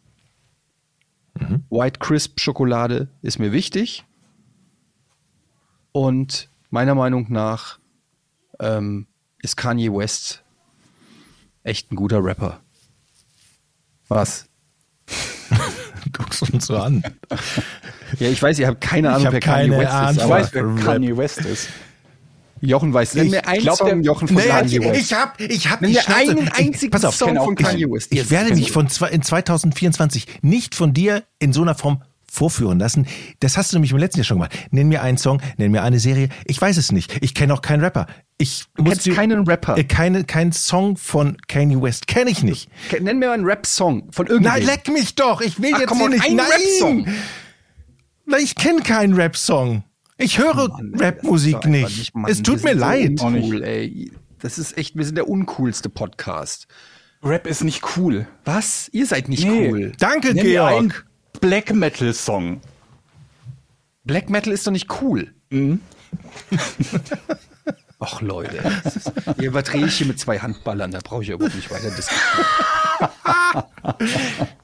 White Crisp Schokolade ist mir wichtig. Und meiner Meinung nach ähm, ist Kanye West echt ein guter Rapper. Was? <laughs> Guckst uns so an. Ja, ich weiß, ihr habt keine Ahnung, wer Kanye West ist. Ahnung. Ich Aber weiß, wer. Kanye West ist. Jochen weiß. Nenn Ich mir einen glaub, Song, der- Jochen, von Nee, Kanye ich, West. ich hab, ich hab Schnauze. einen Ich- einzigen Pass auf, Song von ich. Kanye West. Ich werde mich von zwei, in 2024 nicht von dir in so einer Form vorführen lassen. Das hast du nämlich im letzten Jahr schon gemacht. Nenn mir einen Song, nenn mir eine Serie. Ich weiß es nicht. Ich kenne auch keinen Rapper. Ich Du muss kennst dir- keinen Rapper. Äh, keine, keinen Song von Kanye West. Kenne ich nicht. Nenn mir mal einen Rap-Song von irgendwem. Nein, leck mich doch. Ich will Ach, jetzt komm, nicht. einen Nein. Rap-Song. Nein, ich kenne keinen Rap-Song. Ich höre Rapmusik Das ist nicht. einfach Mann, es tut mir so leid. Uncool, ey. Das ist echt, wir sind der uncoolste Podcast. Rap ist nicht cool. Was? Ihr seid nicht Nee. cool. Danke, Nenn mir Georg. Black Metal Song. Black Metal ist doch nicht cool. Mhm. <laughs> Ach Leute, das ist- ihr überdrehe ich hier mit zwei Handballern, da brauche ich ja überhaupt nicht weiter diskutieren.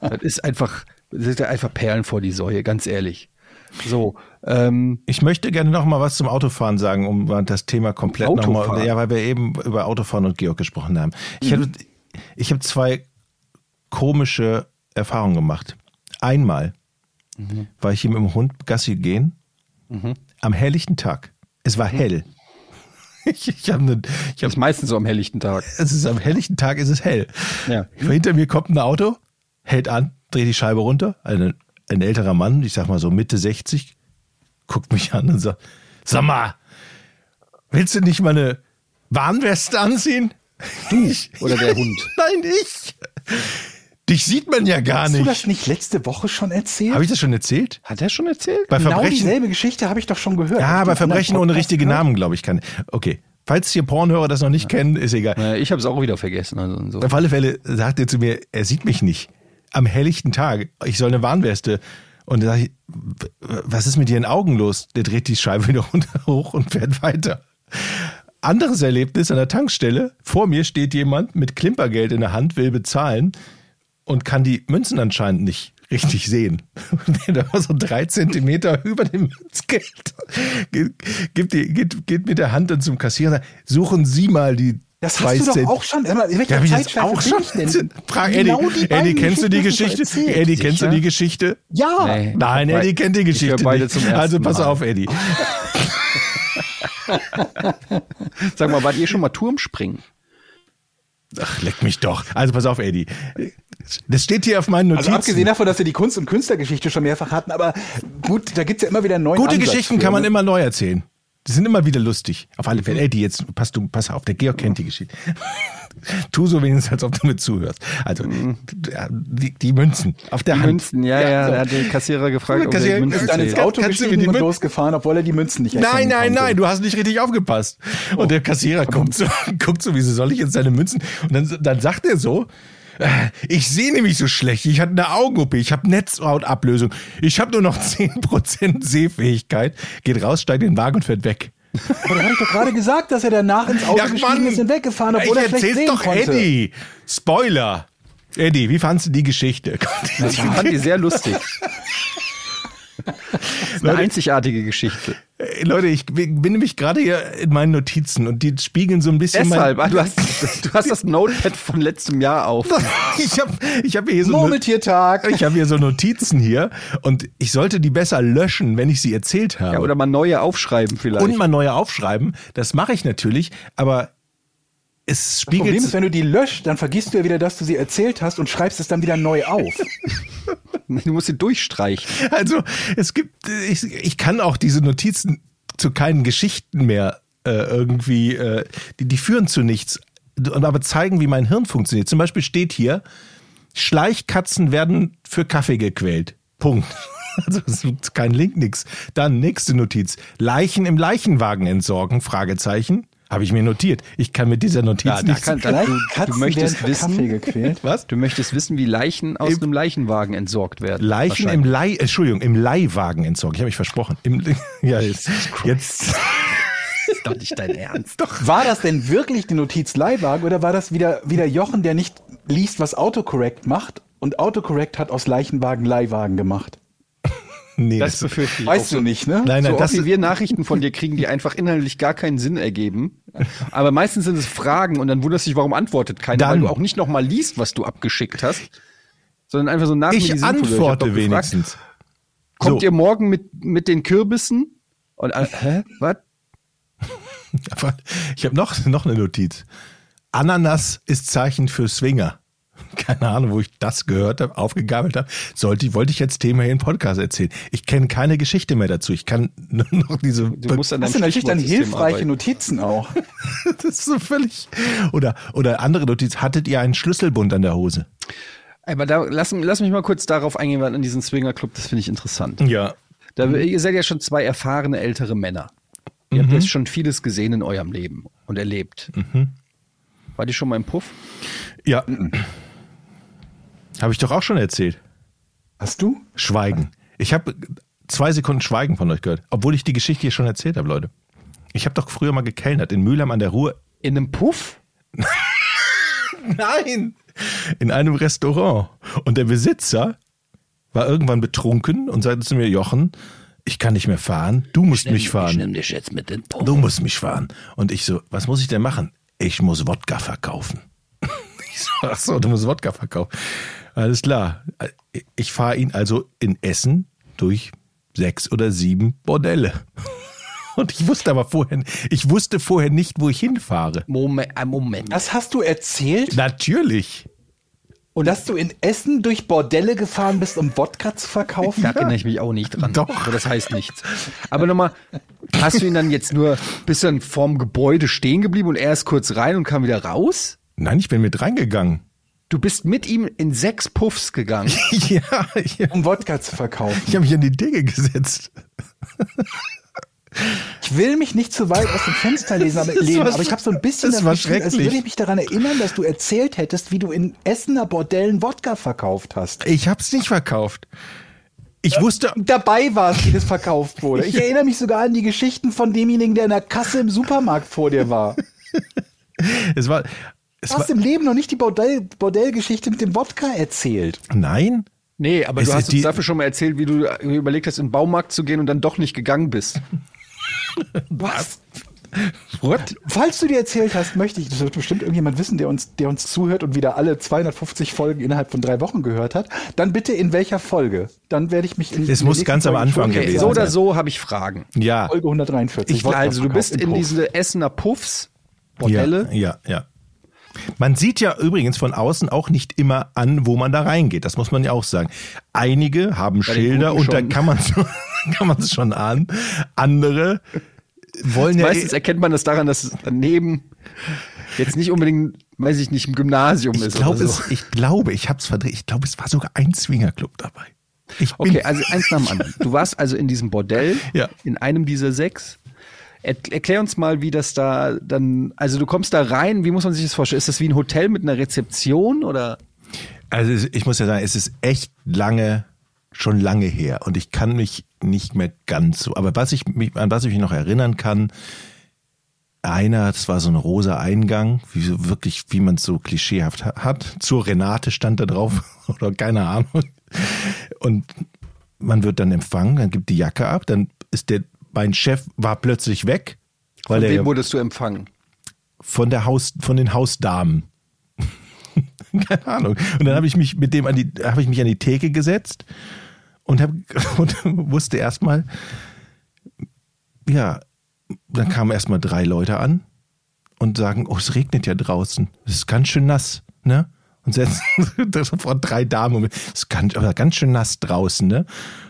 <laughs> das ist einfach, das sind ja einfach Perlen vor die Säue, ganz ehrlich. So, ähm, Ich möchte gerne noch mal was zum Autofahren sagen, um das Thema komplett nochmal, ja, weil wir eben über Autofahren und Georg gesprochen haben. Ich habe ich hab zwei komische Erfahrungen gemacht. Einmal war ich hier mit dem Hund Gassi gehen, am helllichten Tag. Es war hell. <laughs> Ich, ich habe eine, ich hab, ist meistens so am helllichten Tag. es ist am helllichten Tag ist es hell. Ja. Hinter mir kommt ein Auto, hält an, dreht die Scheibe runter. Ein, ein älterer Mann, ich sag mal so Mitte 60, guckt mich an und sagt, sag mal, willst du nicht mal eine Warnweste anziehen? Du <laughs> oder der Hund? <laughs> Nein, ich. Dich sieht man ja gar Hast du das nicht. nicht letzte Woche schon erzählt? Habe ich das schon erzählt? Hat er schon erzählt? Bei genau Verbrechen. dieselbe Geschichte habe ich doch schon gehört. Ja, bei Verbrechen ohne richtige gehört? Namen, glaube ich, kann. Okay. Falls hier Pornhörer das noch nicht kennen, ist egal. Naja, ich habe es auch wieder vergessen. Also so. Auf alle Fälle sagt er zu mir, er sieht mich nicht. Am helllichten Tag. Ich soll eine Warnweste. Und da sag ich, was ist mit ihren Augen los? Der dreht die Scheibe wieder <laughs> runter, hoch und fährt weiter. Anderes Erlebnis an der Tankstelle. Vor mir steht jemand mit Klimpergeld in der Hand, will bezahlen und kann die Münzen anscheinend nicht richtig sehen. <laughs> Und der war so drei Zentimeter über dem Münzgeld. Geht, gibt die, geht, geht mit der Hand dann zum Kassierer und sagt, suchen Sie mal die Das zwei hast du doch auch schon. Immer, in welcher ja, hab ich auch schon. ich denn? Frag Genau Eddie. die beiden Eddie, kennst du die Geschichte? du erzählt. Eddie, kennst du Sicher? die Geschichte? Ja. Nee. Nein, Eddie kennt die Geschichte beide nicht. zum ersten Also pass Mal. auf, Eddie. <laughs> Sag mal, wart ihr schon mal Turmspringen? Ach, leck mich doch. Also pass auf, Eddie. Das steht hier auf meinen Also Notizen. abgesehen davon, dass wir die Kunst- und Künstlergeschichte schon mehrfach hatten, aber gut, da gibt's ja immer wieder neuen Gute Ansatz Geschichten für, kann man ne? immer neu erzählen. Die sind immer wieder lustig. Auf alle Fälle. Eddie, jetzt pass du, pass auf, der Georg kennt die Geschichte. Tu so wenigstens, als ob du mir zuhörst. Also, die, die Münzen auf der Die Hand. Münzen, ja, ja, so. da hat der Kassierer gefragt, ob Kassierer- er die Münzen Ist dann ins. Auto gestiegen und losgefahren, obwohl er die Münzen nicht Nein, nein, konnte. nein, du hast nicht richtig aufgepasst. Und der Kassierer guckt so, <laughs> guckt so, wieso soll ich jetzt deine Münzen? Und dann, dann sagt er so, äh, ich sehe nämlich so schlecht, ich hatte eine Augen-OP, ich habe Netzhautablösung, ich habe nur noch <laughs> 10% Sehfähigkeit, geht raus, steigt in den Wagen und fährt weg. Aber da habe ich doch gerade gesagt, dass er danach ins Auto gestiegen ist und weggefahren, obwohl ich er schlecht erzähl's sehen doch konnte. Eddie. Spoiler. Eddie, wie fandst du die Geschichte? Ich fand die sehr lustig. <laughs> Eine einzigartige Geschichte. Äh, Leute, ich bin nämlich gerade hier in meinen Notizen und die spiegeln so ein bisschen Deshalb, mein, ah, du hast, du hast das Notepad von letztem Jahr auf. <laughs> ich habe ich hab hier so Murmeltiertag. ich habe hier so Notizen hier und ich sollte die besser löschen, wenn ich sie erzählt habe. Ja, oder mal neue aufschreiben vielleicht. und mal neue aufschreiben. Das mache ich natürlich, aber es Problem spiegelt ist, wenn du die löscht, dann vergisst du ja wieder, dass du sie erzählt hast und schreibst es dann wieder neu auf. <laughs> du musst sie durchstreichen. Also es gibt, ich, ich kann auch diese Notizen zu keinen Geschichten mehr äh, irgendwie, äh, die, die führen zu nichts, und aber zeigen, wie mein Hirn funktioniert. Zum Beispiel steht hier, Schleichkatzen werden für Kaffee gequält. Punkt. <laughs> Also es ist kein Link, nix. Dann nächste Notiz. Leichen im Leichenwagen entsorgen? Fragezeichen. Habe ich mir notiert. Ich kann mit dieser Notiz Ja, da, du, du möchtest wissen, gequält. <laughs> Was? du möchtest wissen, wie Leichen aus Im- einem Leichenwagen entsorgt werden. Leichen im Leih, Entschuldigung, im Leihwagen entsorgen. Ich habe mich versprochen. Im, <laughs> ja, jetzt, jetzt. <laughs> ist doch nicht dein Ernst. Doch. War das denn wirklich die Notiz Leihwagen oder war das wieder, wieder Jochen, der nicht liest, was Autocorrect macht und Autocorrect hat aus Leichenwagen Leihwagen gemacht? Nee, Das befürchte ich Weißt auch. du nicht, ne? Nein, nein, so das oft wie wir Nachrichten von dir kriegen, die einfach inhaltlich gar keinen Sinn ergeben. Aber meistens sind es Fragen und dann wunderst du dich, warum antwortet keiner, Dann- weil du auch nicht nochmal liest, was du abgeschickt hast, sondern einfach so nach mir die ich antworte gefragt, wenigstens. Kommt So. ihr morgen mit, mit den Kürbissen? Und, äh, hä? Was? <laughs> Ich habe noch, noch eine Notiz. Ananas ist Zeichen für Swinger. <laughs> Keine Ahnung, wo ich das gehört habe, aufgegabelt habe. Sollte, wollte ich jetzt Thema hier im Podcast erzählen. Ich kenne keine Geschichte mehr dazu. Ich kann <laughs> nur noch diese. Du musst an Das deinem sind natürlich dann hilfreiche arbeiten. Notizen auch. <laughs> das ist so völlig. Oder, oder andere Notiz. Hattet ihr einen Schlüsselbund an der Hose? Aber da, lass, lass mich mal kurz darauf eingehen, weil an diesen Swinger-Club, das finde ich interessant. Ja. Da, ihr seid ja schon zwei erfahrene ältere Männer. Ihr habt jetzt schon vieles gesehen in eurem Leben und erlebt. War die schon mal im Puff? Ja. Habe ich doch auch schon erzählt. Hast du? Schweigen. Ich habe zwei Sekunden Schweigen von euch gehört, obwohl ich die Geschichte hier schon erzählt habe, Leute. Ich habe doch früher mal gekellnert in Mülheim an der Ruhr. In einem Puff? <laughs> Nein! In einem Restaurant. Und der Besitzer war irgendwann betrunken und sagte zu mir, Jochen, ich kann nicht mehr fahren, du musst mich fahren. dich jetzt mit den Puff. Du musst mich fahren. Und ich so, was muss ich denn machen? Ich muss Wodka verkaufen. <laughs> Ich so, ach so, du musst Wodka verkaufen. Alles klar. Ich fahre ihn also in Essen durch sechs oder sieben Bordelle. <laughs> Und ich wusste aber vorher, ich wusste vorher nicht, wo ich hinfahre. Moment, ein Moment. Das hast du erzählt? Natürlich. Und dass du in Essen durch Bordelle gefahren bist, um Wodka zu verkaufen? Da erinnere ich mich auch nicht dran. Doch. Aber das heißt nichts. Aber nochmal, hast du ihn dann jetzt nur, bist du dann vorm Gebäude stehen geblieben und er ist kurz rein und kam wieder raus? Nein, ich bin mit reingegangen. Du bist mit ihm in sechs Puffs gegangen. <laughs> Ja, ich, Um Wodka zu verkaufen. ich habe mich an die Decke gesetzt. Ich will mich nicht zu weit aus dem Fenster lesen, aber, <laughs> war aber ich habe so ein bisschen das war Gefühl, als schrecklich. würde ich mich daran erinnern, dass du erzählt hättest, wie du in Essener Bordellen Wodka verkauft hast. Ich hab's nicht verkauft. Ich wusste, Dabei warst, wie das verkauft wurde. Ich <laughs> erinnere mich sogar an die Geschichten von demjenigen, der in der Kasse im Supermarkt vor dir war. es war, es Du hast im Leben noch nicht die Bordell, Bordellgeschichte mit dem Wodka erzählt. nein. Nee, aber Es du hast uns die- dafür schon mal erzählt, wie du überlegt hast, in den Baumarkt zu gehen und dann doch nicht gegangen bist. <laughs> Was? What? Falls du dir erzählt hast, möchte ich, das wird bestimmt irgendjemand wissen, der uns, der uns zuhört und wieder alle 250 Folgen innerhalb von drei Wochen gehört hat, dann bitte in welcher Folge? Dann werde ich mich in Es muss ganz nächsten am Folge Anfang schon gewesen so sein. oder so habe ich Fragen. Ja. Folge 143. Ich- Also du bist in Puff. diese Essener Puffs, Bordelle. Ja, ja, ja. Man sieht ja übrigens von außen auch nicht immer an, wo man da reingeht. Das muss man ja auch sagen. Einige haben Bei Schilder und da kann man <laughs> kann man es schon ahnen. Andere wollen ja Meistens erkennt man das daran, dass es daneben jetzt nicht unbedingt, weiß ich nicht, ein Gymnasium ich ist. glaube, oder so. es, ich glaube, ich habe es verdreht. Ich glaube, es war sogar ein Swingerclub dabei. Okay, also eins nach dem anderen. Du warst also in diesem Bordell, Ja. in einem dieser sechs. Er, erklär uns mal, wie das da dann, also du kommst da rein, wie muss man sich das vorstellen? Ist das wie ein Hotel mit einer Rezeption oder? Also ich muss ja sagen, es ist echt lange schon lange her und ich kann mich nicht mehr ganz so. Aber was ich mich, an was ich mich noch erinnern kann, einer, das war so ein rosa Eingang, wie so wirklich, wie man es so klischeehaft ha- hat. Zur Renate stand da drauf <laughs> oder keine Ahnung. Und man wird dann empfangen, dann gibt die Jacke ab, dann ist der, mein Chef war plötzlich weg, weil Von er wem wurdest du empfangen? von der Haus, von den Hausdamen. <laughs> Keine Ahnung. Und dann habe ich mich mit dem an die, habe ich mich an die Theke gesetzt und habe <laughs> und wusste erstmal, ja, dann kamen erstmal drei Leute an und sagen, oh, es regnet ja draußen. Es ist ganz schön nass, ne? Und setzen <laughs> sofort drei Damen um. Es ist ganz, aber ganz schön nass draußen, ne?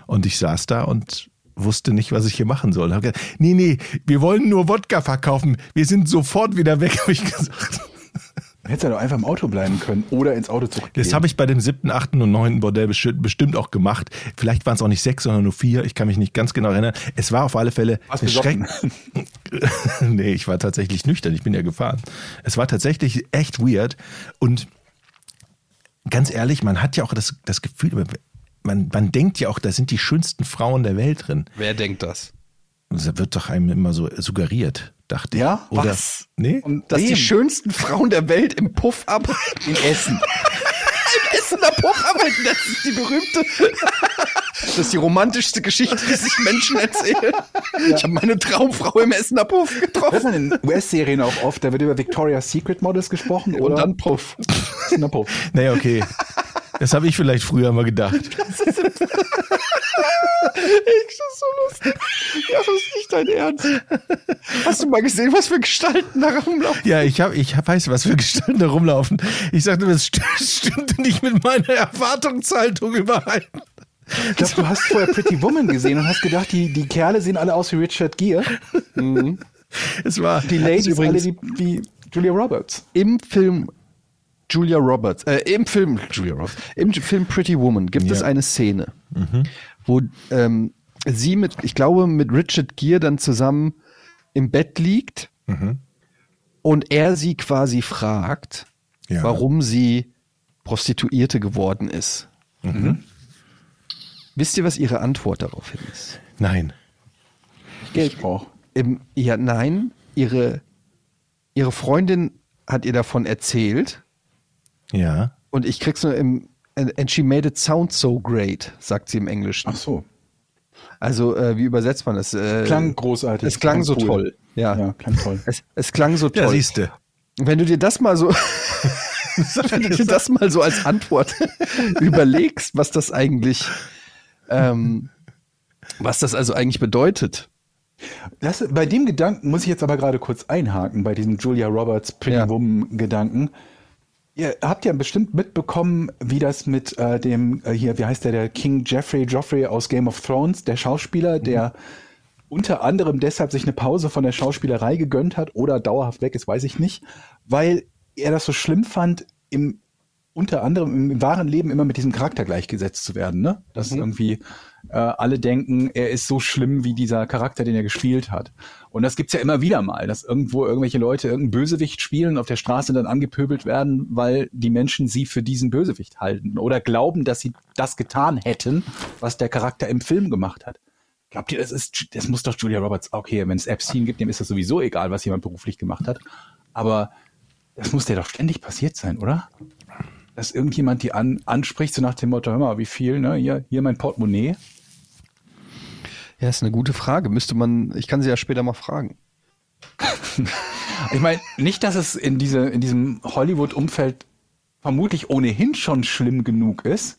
Und ich saß da und wusste nicht, was ich hier machen soll. Hab gesagt, nee, nee, wir wollen nur Wodka verkaufen. Wir sind sofort wieder weg, <laughs> habe ich gesagt. Hättest ja doch einfach im Auto bleiben können oder ins Auto zurückgehen. Das habe ich bei dem siebten, achten und neunten Bordell besti- bestimmt auch gemacht. Vielleicht waren es auch nicht sechs, sondern nur vier. Ich kann mich nicht ganz genau erinnern. Es war auf alle Fälle Warst eine besoffen? <laughs> nee, ich war tatsächlich nüchtern. Ich bin ja gefahren. Es war tatsächlich echt weird. Und ganz ehrlich, man hat ja auch das, das Gefühl, man, man denkt ja auch, da sind die schönsten Frauen der Welt drin. Wer denkt das? Das wird doch einem immer so suggeriert, dachte ich. Ja? Oder, Was? Nee? Und Dass wem? die schönsten Frauen der Welt im Puff arbeiten. in Essen. <laughs> Im Essener Puff arbeiten. Das ist die berühmte. Das ist die romantischste Geschichte, die sich Menschen erzählen. Ich habe meine Traumfrau im Essener Puff getroffen. man in US-Serien auch oft, da wird über Victoria's Secret Models gesprochen Und oder dann Puff. der Puff. Naja, okay. Das habe ich vielleicht früher mal gedacht. Ich, <laughs> das ist so lustig. Ja, das ist nicht dein Ernst. Hast du mal gesehen, was für Gestalten da rumlaufen? Ja, ich, hab, ich weiß, was für Gestalten da rumlaufen. Ich sagte, das st stimmte nicht mit meiner Erwartungshaltung überein. Ich glaube, du hast vorher Pretty Woman gesehen und hast gedacht, die, die Kerle sehen alle aus wie Richard Gere. <laughs> Es war Die Ladies übrigens- alle wie, wie Julia Roberts. Im Film Julia Roberts, äh, im Film Julia Roberts, im Film Pretty Woman gibt es eine Szene, wo ähm, sie mit, ich glaube, mit Richard Gere dann zusammen im Bett liegt und er sie quasi fragt, Ja. warum sie Prostituierte geworden ist. Wisst ihr, was ihre Antwort daraufhin ist? Nein. Geld braucht. Im, ja, nein, ihre, ihre Freundin hat ihr davon erzählt Ja. und ich krieg's nur im, and she made it sound so great, sagt sie im Englischen. Ach so. Also, äh, wie übersetzt man das? Äh, Klang großartig. Es klang so cool. toll. Ja. Ja, klang toll. Es, es klang so toll. Ja, siehste. Wenn du dir das mal so, <laughs> wenn du dir das mal so als Antwort <laughs> überlegst, was das eigentlich, ähm, was das also eigentlich bedeutet. Das, bei dem Gedanken muss ich jetzt aber gerade kurz einhaken, bei diesem Julia Roberts Pretty Ja. Woman Gedanken. Ihr habt ja bestimmt mitbekommen, wie das mit äh, dem, äh, hier, wie heißt der, der King Jeffrey Joffrey aus Game of Thrones, der Schauspieler, der unter anderem deshalb sich eine Pause von der Schauspielerei gegönnt hat oder dauerhaft weg ist, weiß ich nicht, weil er das so schlimm fand, im unter anderem im, wahren Leben immer mit diesem Charakter gleichgesetzt zu werden, ne? Dass irgendwie äh, alle denken, er ist so schlimm wie dieser Charakter, den er gespielt hat. Und das gibt's ja immer wieder mal, dass irgendwo irgendwelche Leute irgendeinen Bösewicht spielen und auf der Straße dann angepöbelt werden, weil die Menschen sie für diesen Bösewicht halten oder glauben, dass sie das getan hätten, was der Charakter im Film gemacht hat. Glaubt ihr, das ist, das muss doch Julia Roberts, okay, wenn es Epstein gibt, dem ist das sowieso egal, was jemand beruflich gemacht hat. Aber das muss dir doch ständig passiert sein, oder? Dass irgendjemand die an, anspricht, so nach dem Motto, hör mal, wie viel, ne? Hier, hier mein Portemonnaie. Ja, ist eine gute Frage. Müsste man, ich kann sie ja später mal fragen. <laughs> Ich meine, nicht, dass es in, diese, in diesem Hollywood-Umfeld vermutlich ohnehin schon schlimm genug ist,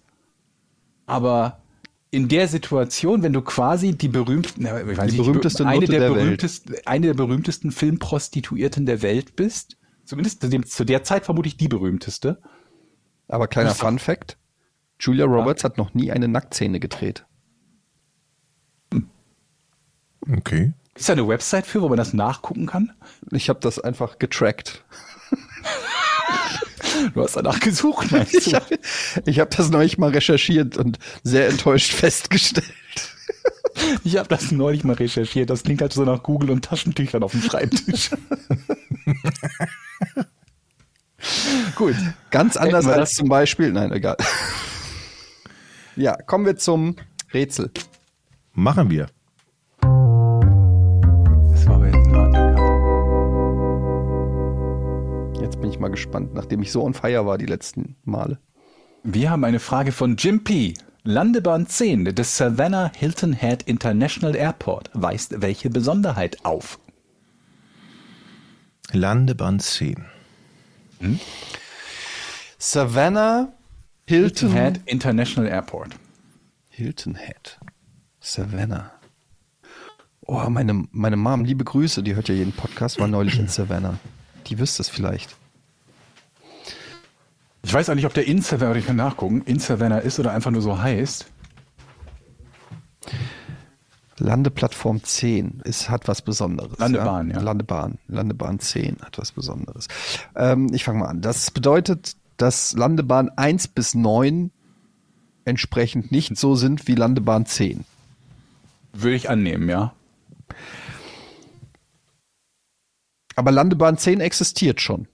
aber in der Situation, wenn du quasi die berühmten, ich weiß Die nicht, berühmteste eine der, der berühmtesten, eine der berühmtesten Filmprostituierten der Welt bist, zumindest zu, dem, zu der Zeit vermutlich die berühmteste. Aber kleiner Fun Fact: Julia Roberts hat noch nie eine Nacktszene gedreht. Okay. Ist da eine Website für, wo man das nachgucken kann? Ich habe das einfach getrackt. Du hast danach gesucht, meinst <laughs> Ich du? habe ich hab das neulich mal recherchiert und sehr enttäuscht <laughs> festgestellt. Ich habe das neulich mal recherchiert. Das klingt halt so nach Google und Taschentüchern auf dem Schreibtisch. <laughs> <laughs> Gut. Ganz anders als das- zum Beispiel, nein, egal. <laughs> Ja, kommen wir zum Rätsel. Machen wir. Das war aber jetzt Cut. Jetzt bin ich mal gespannt, nachdem ich so on fire war die letzten Male. Wir haben eine Frage von Jim P. Landebahn 10 des Savannah Hilton Head International Airport weist welche Besonderheit auf? Landebahn 10. Savannah Hilton Head International Airport. Hilton Head. Savannah. Oh, meine, meine Mom, liebe Grüße, die hört ja jeden Podcast, war neulich in Savannah. Die wüsste es vielleicht. Ich weiß auch nicht, ob der in Savannah, ich kann nachgucken, in Savannah ist oder einfach nur so heißt. Landeplattform 10 ist, hat was Besonderes. Landebahn, ja. Landebahn. Landebahn 10 hat was Besonderes. Ähm, ich fange mal an. Das bedeutet, dass Landebahn 1 bis 9 entsprechend nicht so sind wie Landebahn 10. Würde ich annehmen, ja. Aber Landebahn 10 existiert schon.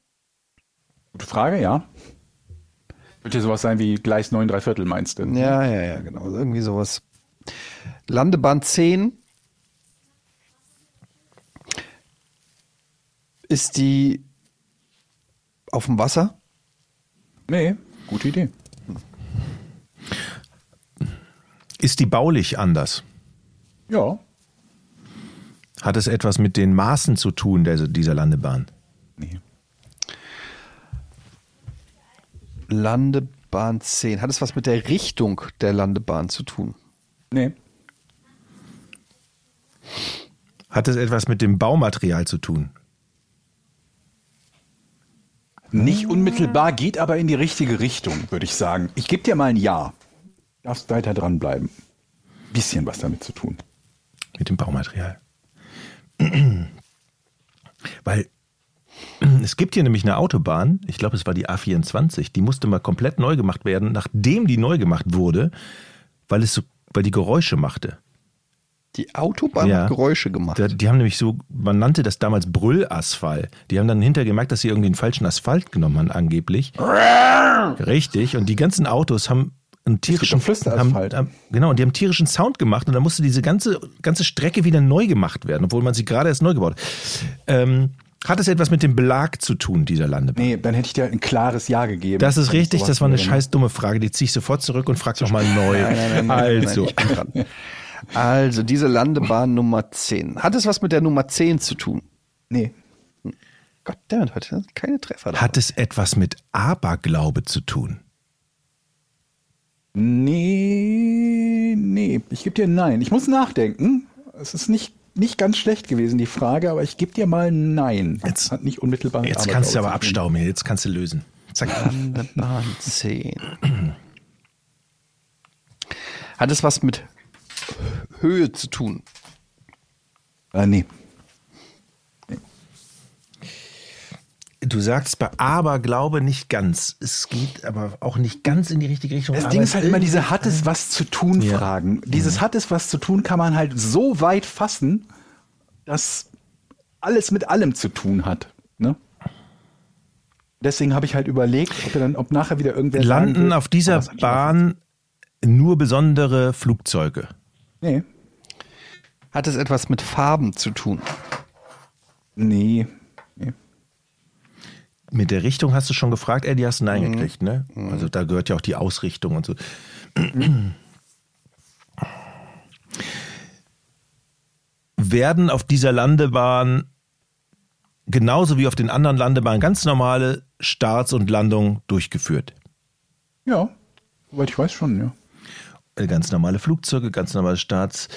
Gute Frage, ja. Wird ja sowas sein wie Gleis 9 3 Viertel, meinst du? Ja, ja, ja, genau. Irgendwie sowas. Landebahn 10 ist die auf dem Wasser? Nee, gute Idee. Ist die baulich anders? Ja. Hat es etwas mit den Maßen zu tun, der, dieser Landebahn? Nee. Landebahn 10. Hat es was mit der Richtung der Landebahn zu tun? Nee. Hat es etwas mit dem Baumaterial zu tun? Nicht unmittelbar, geht aber in die richtige Richtung, würde ich sagen. Ich gebe dir mal ein Ja. Darfst weiter dranbleiben. Bisschen was damit zu tun. Mit dem Baumaterial. <clears throat> Weil <clears throat> es gibt hier nämlich eine Autobahn, ich glaube, es war die A24, die musste mal komplett neu gemacht werden, nachdem die neu gemacht wurde, weil es so, weil die Geräusche machte. Die Autobahn Ja. hat Geräusche gemacht. Da, die haben nämlich so, man nannte das damals Brüllasphalt. Die haben dann hinterher gemerkt, dass sie irgendwie den falschen Asphalt genommen haben, angeblich. Richtig. Und die ganzen Autos haben einen tierischen. Haben, haben, genau, und die haben tierischen Sound gemacht und dann musste diese ganze, ganze Strecke wieder neu gemacht werden, obwohl man sie gerade erst neu gebaut hat. Ähm, hat es etwas mit dem Belag zu tun, dieser Landebahn? Nee, dann hätte ich dir ein klares Ja gegeben. Das ist richtig, das war eine wäre. scheiß dumme Frage, die ziehe ich sofort zurück und frag nochmal neu. also, ich bin dran. Also, diese Landebahn Nummer 10. Hat es was mit der Nummer 10 zu tun? Nee. Goddammit, heute sind keine Treffer da. hat es etwas mit Aberglaube zu tun? Nee, nee. Ich gebe dir ein Nein. Ich muss nachdenken. Es ist nicht, nicht ganz schlecht gewesen, die Frage, aber ich gebe dir mal ein Nein. Jetzt- hat nicht unmittelbar mit Jetzt kannst du aber abstauben, hier. jetzt kannst du lösen. Zack. Landebahn 10. Hat es was mit Höhe zu tun? Äh, nee. Du sagst bei Aberglaube nicht ganz. Es geht aber auch nicht ganz in die richtige Richtung. Das aber Ding es ist halt immer diese hat es was zu tun Ja. Fragen. Dieses hat es was zu tun kann man halt so weit fassen, dass alles mit allem zu tun hat. Ne? Deswegen habe ich halt überlegt, ob, wir dann, ob nachher wieder irgendwer Landen auf dieser oh, Bahn nur besondere Flugzeuge. Nee. Hat es etwas mit Farben zu tun? Nee. Mit der Richtung hast du schon gefragt, Eddie, hast du Nein gekriegt, ne? Also da gehört ja auch die Ausrichtung und so. <clears throat> Werden auf dieser Landebahn genauso wie auf den anderen Landebahnen ganz normale Starts und Landungen durchgeführt? Ja, soweit ich weiß schon, ja. Äh, Ganz normale Flugzeuge, ganz normale Starts.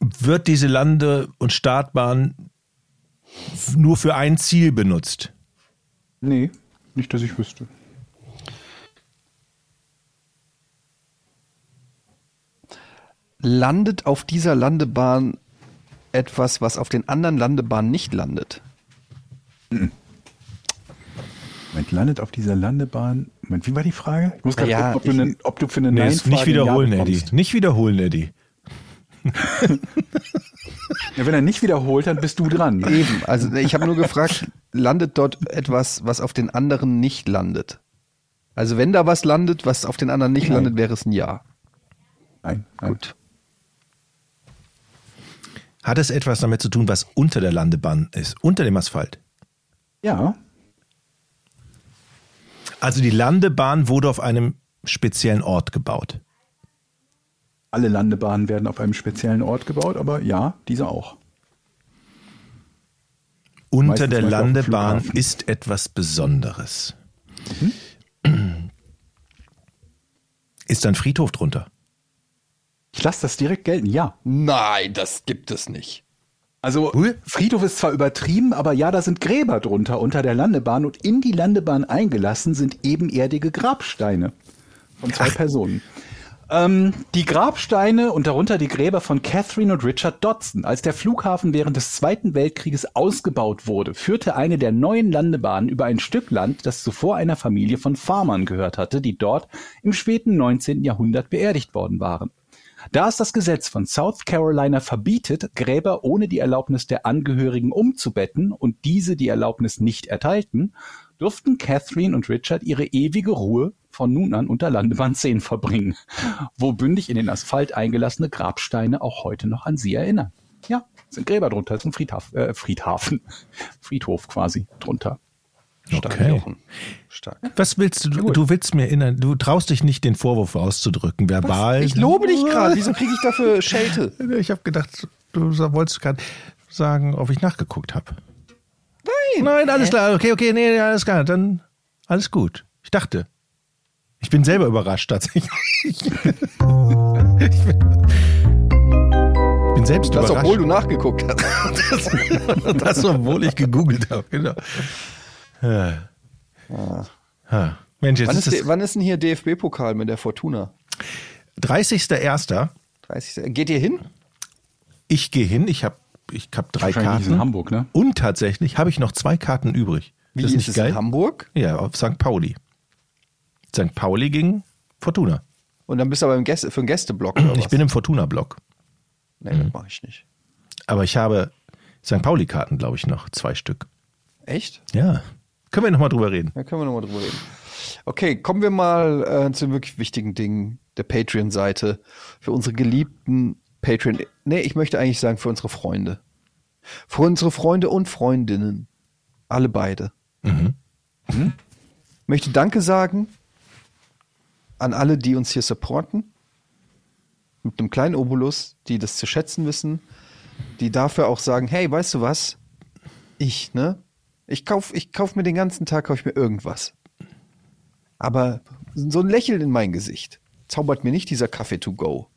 Wird diese Lande- und Startbahn nur für ein Ziel benutzt? Nee, nicht, dass ich wüsste. Landet auf dieser Landebahn etwas, was auf den anderen Landebahnen nicht landet? Moment, landet auf dieser Landebahn. Moment, wie war die Frage? Ich muss gerade Ja, gucken, ob ne, ob du für eine Nee, Nein-Frage nicht wiederholen, Eddie. Nicht wiederholen, Eddie. Ja, wenn er nicht wiederholt, dann bist du dran. Eben, also ich habe nur gefragt, landet dort etwas, was auf den anderen nicht landet? Also wenn da was landet, was auf den anderen nicht landet, wäre es ein Ja. Nein, nein. Gut. Hat es etwas damit zu tun, was unter der Landebahn ist, unter dem Asphalt? Ja, Also die Landebahn wurde auf einem speziellen Ort gebaut. Alle Landebahnen werden auf einem speziellen Ort gebaut, aber ja, diese auch. Unter Meistens der Landebahn ist etwas Besonderes. Ist ein Friedhof drunter? Ich lasse das direkt gelten, ja. Nein, das gibt es nicht. Also Friedhof ist zwar übertrieben, aber ja, da sind Gräber drunter unter der Landebahn und in die Landebahn eingelassen sind ebenerdige Grabsteine von zwei Personen. Ähm, die Grabsteine und darunter die Gräber von Catherine und Richard Dodson. Als der Flughafen während des Zweiten Weltkrieges ausgebaut wurde, führte eine der neuen Landebahnen über ein Stück Land, das zuvor einer Familie von Farmern gehört hatte, die dort im späten 19. Jahrhundert beerdigt worden waren. Da es das Gesetz von South Carolina verbietet, Gräber ohne die Erlaubnis der Angehörigen umzubetten und diese die Erlaubnis nicht erteilten, durften Catherine und Richard ihre ewige Ruhe von nun an unter Landebahn 10 verbringen, wo bündig in den Asphalt eingelassene Grabsteine auch heute noch an sie erinnern. Ja, sind Gräber drunter, ist ein Friedhaf, äh, Friedhafen, <laughs> Friedhof quasi drunter. Stark, Okay. Stark. Was willst du? Du, du willst mir in, du traust dich nicht, den Vorwurf auszudrücken, verbal. Ich lobe dich gerade. Wieso kriege ich dafür <laughs> Schelte? Ich habe gedacht, du wolltest gerade sagen, ob ich nachgeguckt habe. Nein. Nein, alles klar. Okay, okay, nee, alles klar. Dann alles gut. Ich dachte. Ich bin selber überrascht tatsächlich. <laughs> ich bin, ich bin selbst Das, überrascht. obwohl du nachgeguckt hast. <laughs> das, obwohl ich gegoogelt habe. Genau. Ja. Ha. Mensch, jetzt wann, ist ist, wann ist denn hier DFB-Pokal mit der Fortuna? 30.01. 30. Geht ihr hin? Ich gehe hin. Ich habe ich hab drei Karten. in Hamburg, ne? Und tatsächlich habe ich noch zwei Karten übrig. Wie das ist, nicht es geil? in Hamburg? Ja, auf St. Pauli. St. Pauli gegen Fortuna. Und dann bist du aber im Gäste, für einen Gästeblock oder Ich was? bin im Fortuna-Block. Nee, das mache ich nicht. Aber ich habe St. Pauli-Karten, glaube ich, noch. Zwei Stück. Echt? Ja. Können wir nochmal drüber reden. Da können wir nochmal drüber reden. Okay, kommen wir mal äh, zu den wirklich wichtigen Dingen der Patreon-Seite. Für unsere geliebten Patreon. Nee, ich möchte eigentlich sagen, für unsere Freunde. Für unsere Freunde und Freundinnen. Alle beide. Mhm. Hm? Möchte Danke sagen an alle, die uns hier supporten. Mit einem kleinen Obolus, die das zu schätzen wissen, die dafür auch sagen, hey, weißt du was? Ich, ne? Ich kauf, ich kauf mir den ganzen Tag kauf ich mir irgendwas. Aber so ein Lächeln in mein Gesicht zaubert mir nicht dieser Kaffee to go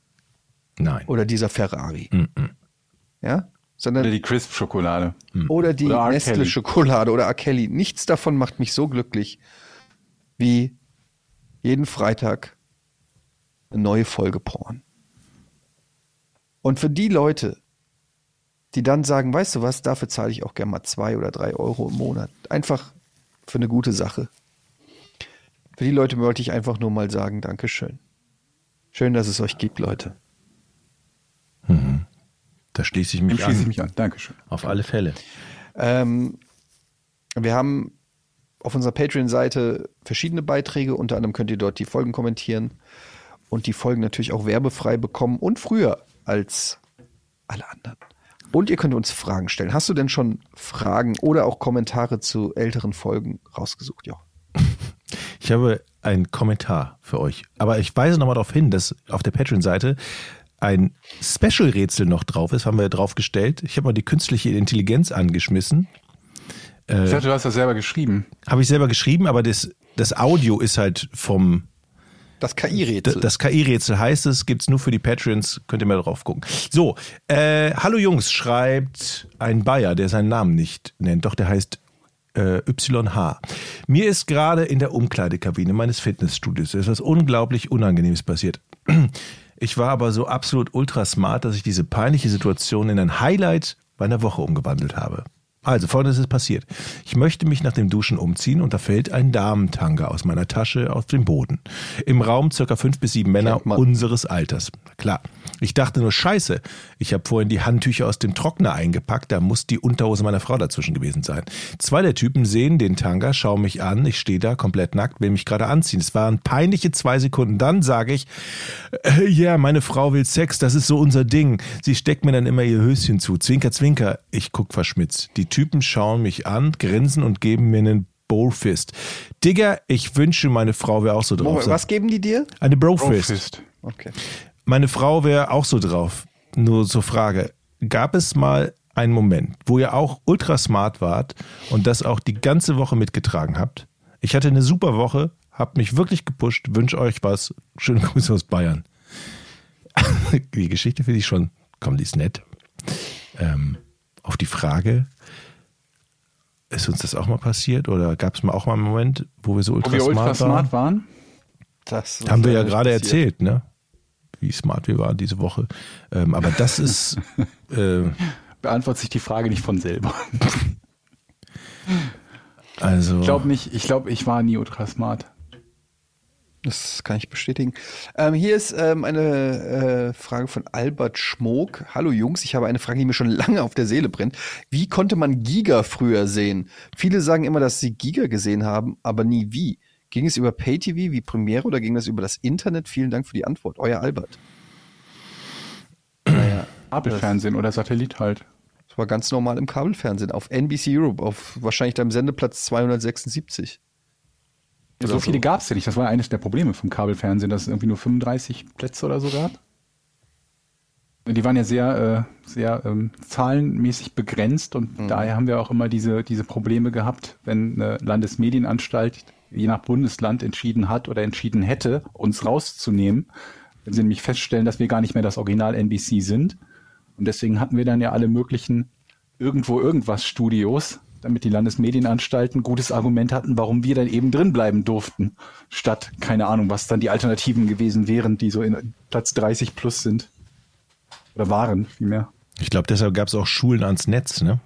Nein. oder dieser Ferrari. Mhm. Ja? Sondern Oder die Crisp-Schokolade. oder die Oder R. Nestle Kelly. Schokolade oder R. Kelly. Nichts davon macht mich so glücklich wie jeden Freitag eine neue Folge Porn. Und für die Leute, die dann sagen, weißt du was, dafür zahle ich auch gerne mal zwei oder drei Euro im Monat. Einfach für eine gute Sache. Für die Leute wollte ich einfach nur mal sagen, Dankeschön. Schön, dass es euch gibt, Leute. Da schließe ich Dem mich schließe ich an. mich an. Dankeschön. Auf alle Fälle. Ähm, wir haben auf unserer Patreon-Seite verschiedene Beiträge. Unter anderem könnt ihr dort die Folgen kommentieren und die Folgen natürlich auch werbefrei bekommen und früher als alle anderen. Und ihr könnt uns Fragen stellen. Hast du denn schon Fragen oder auch Kommentare zu älteren Folgen rausgesucht, Jochen? <laughs> Ich habe einen Kommentar für euch. Aber ich weise nochmal darauf hin, dass auf der Patreon-Seite ein Special-Rätsel noch drauf ist, haben wir drauf gestellt. Ich habe mal die künstliche Intelligenz angeschmissen. Ich dachte, du hast das selber geschrieben. Habe ich selber geschrieben, aber das, das Audio ist halt vom, Das KI-Rätsel. Das KI-Rätsel heißt es, gibt's nur für die Patreons, könnt ihr mal drauf gucken. So, äh, hallo Jungs, schreibt ein Bayer, der seinen Namen nicht nennt, doch der heißt äh, YH. Mir ist gerade in der Umkleidekabine meines Fitnessstudios etwas unglaublich Unangenehmes passiert. Ich war aber so absolut ultra smart, dass ich diese peinliche Situation in ein Highlight meiner Woche umgewandelt habe. Also, folgendes ist passiert. Ich möchte mich nach dem Duschen umziehen und da fällt ein Damentanga aus meiner Tasche auf den Boden. Im Raum circa fünf bis sieben Männer unseres Alters. Klar. Ich dachte nur, scheiße, ich habe vorhin die Handtücher aus dem Trockner eingepackt, da muss die Unterhose meiner Frau dazwischen gewesen sein. Zwei der Typen sehen den Tanga, schauen mich an, ich stehe da komplett nackt, will mich gerade anziehen. Es waren peinliche zwei Sekunden. Dann sage ich, äh, ja, meine Frau will Sex, das ist so unser Ding. Sie steckt mir dann immer ihr Höschen zu. Zwinker, zwinker. Ich guck verschmitzt. Die Typen schauen mich an, grinsen und geben mir einen Bowfist. Digga, ich wünsche, meine Frau wäre auch so drauf. Moment, was geben die dir? Eine Brofist. Brofist. Okay. Meine Frau wäre auch so drauf. Nur zur Frage, gab es mal einen Moment, wo ihr auch ultra smart wart und das auch die ganze Woche mitgetragen habt? Ich hatte eine super Woche, hab mich wirklich gepusht, wünsche euch was. Schöne Grüße aus Bayern. <laughs> die Geschichte finde ich schon, komm, die ist nett. Ähm, auf die Frage, ist uns das auch mal passiert oder gab es mal auch mal einen Moment, wo wir so ultra, wir ultra smart waren? smart waren. Das Haben wir ja gerade passiert. erzählt, ne? Wie smart wir waren diese Woche. Ähm, aber das <laughs> ist, äh, Beantwortet sich die Frage nicht von selber. also. Ich glaube nicht, ich glaube, ich war nie ultra smart. Das kann ich bestätigen. Ähm, hier ist ähm, eine äh, Frage von Albert Schmook. Hallo Jungs, ich habe eine Frage, die mir schon <laughs> lange auf der Seele brennt. Wie konnte man Giga früher sehen? Viele sagen immer, dass sie Giga gesehen haben, aber nie wie. Ging es über Pay-TV wie Premiere oder ging das über das Internet? Vielen Dank für die Antwort. Euer Albert. Naja, Kabelfernsehen oder Satellit halt. das war ganz normal im Kabelfernsehen auf NBC Europe, auf wahrscheinlich deinem Sendeplatz 276. so Oder viele so. gab es ja nicht. Das war eines der Probleme vom Kabelfernsehen, dass es irgendwie nur 35 Plätze oder so gab. Die waren ja sehr, äh, sehr ähm, zahlenmäßig begrenzt und daher haben wir auch immer diese, diese Probleme gehabt, wenn eine Landesmedienanstalt je nach Bundesland entschieden hat oder entschieden hätte, uns rauszunehmen, wenn sie nämlich feststellen, dass wir gar nicht mehr das Original NBC sind. Und deswegen hatten wir dann ja alle möglichen irgendwo irgendwas Studios, damit die Landesmedienanstalten gutes Argument hatten, warum wir dann eben drin bleiben durften, statt keine Ahnung, was dann die Alternativen gewesen wären, die so in Platz 30 plus sind. Oder waren, vielmehr. Ich glaube, deshalb gab es auch Schulen ans Netz, ne?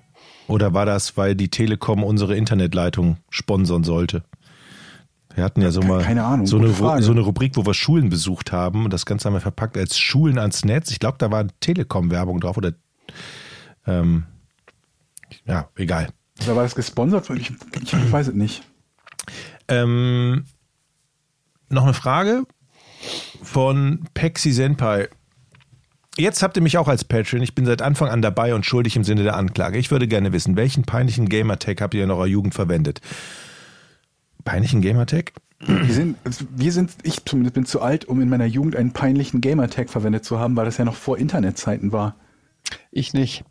Oder war das, weil die Telekom unsere Internetleitung sponsern sollte? Wir hatten ja so mal keine Ahnung, so, eine, so eine Rubrik, wo wir Schulen besucht haben. Und das Ganze haben wir verpackt als Schulen ans Netz. Ich glaube, da war Telekom-Werbung drauf oder ähm, ja, egal. Oder war das gesponsert? Ich, ich weiß es nicht. Ähm, noch eine Frage von Pexi Senpai. Jetzt habt ihr mich auch als Patreon. Ich bin seit Anfang an dabei und schuldig im Sinne der Anklage. Ich würde gerne wissen, welchen peinlichen Gamertag habt ihr in eurer Jugend verwendet? Peinlichen Gamertag? Wir sind, wir sind, ich zumindest bin zu alt, um in meiner Jugend einen peinlichen Gamertag verwendet zu haben, weil das ja noch vor Internetzeiten war. Ich nicht.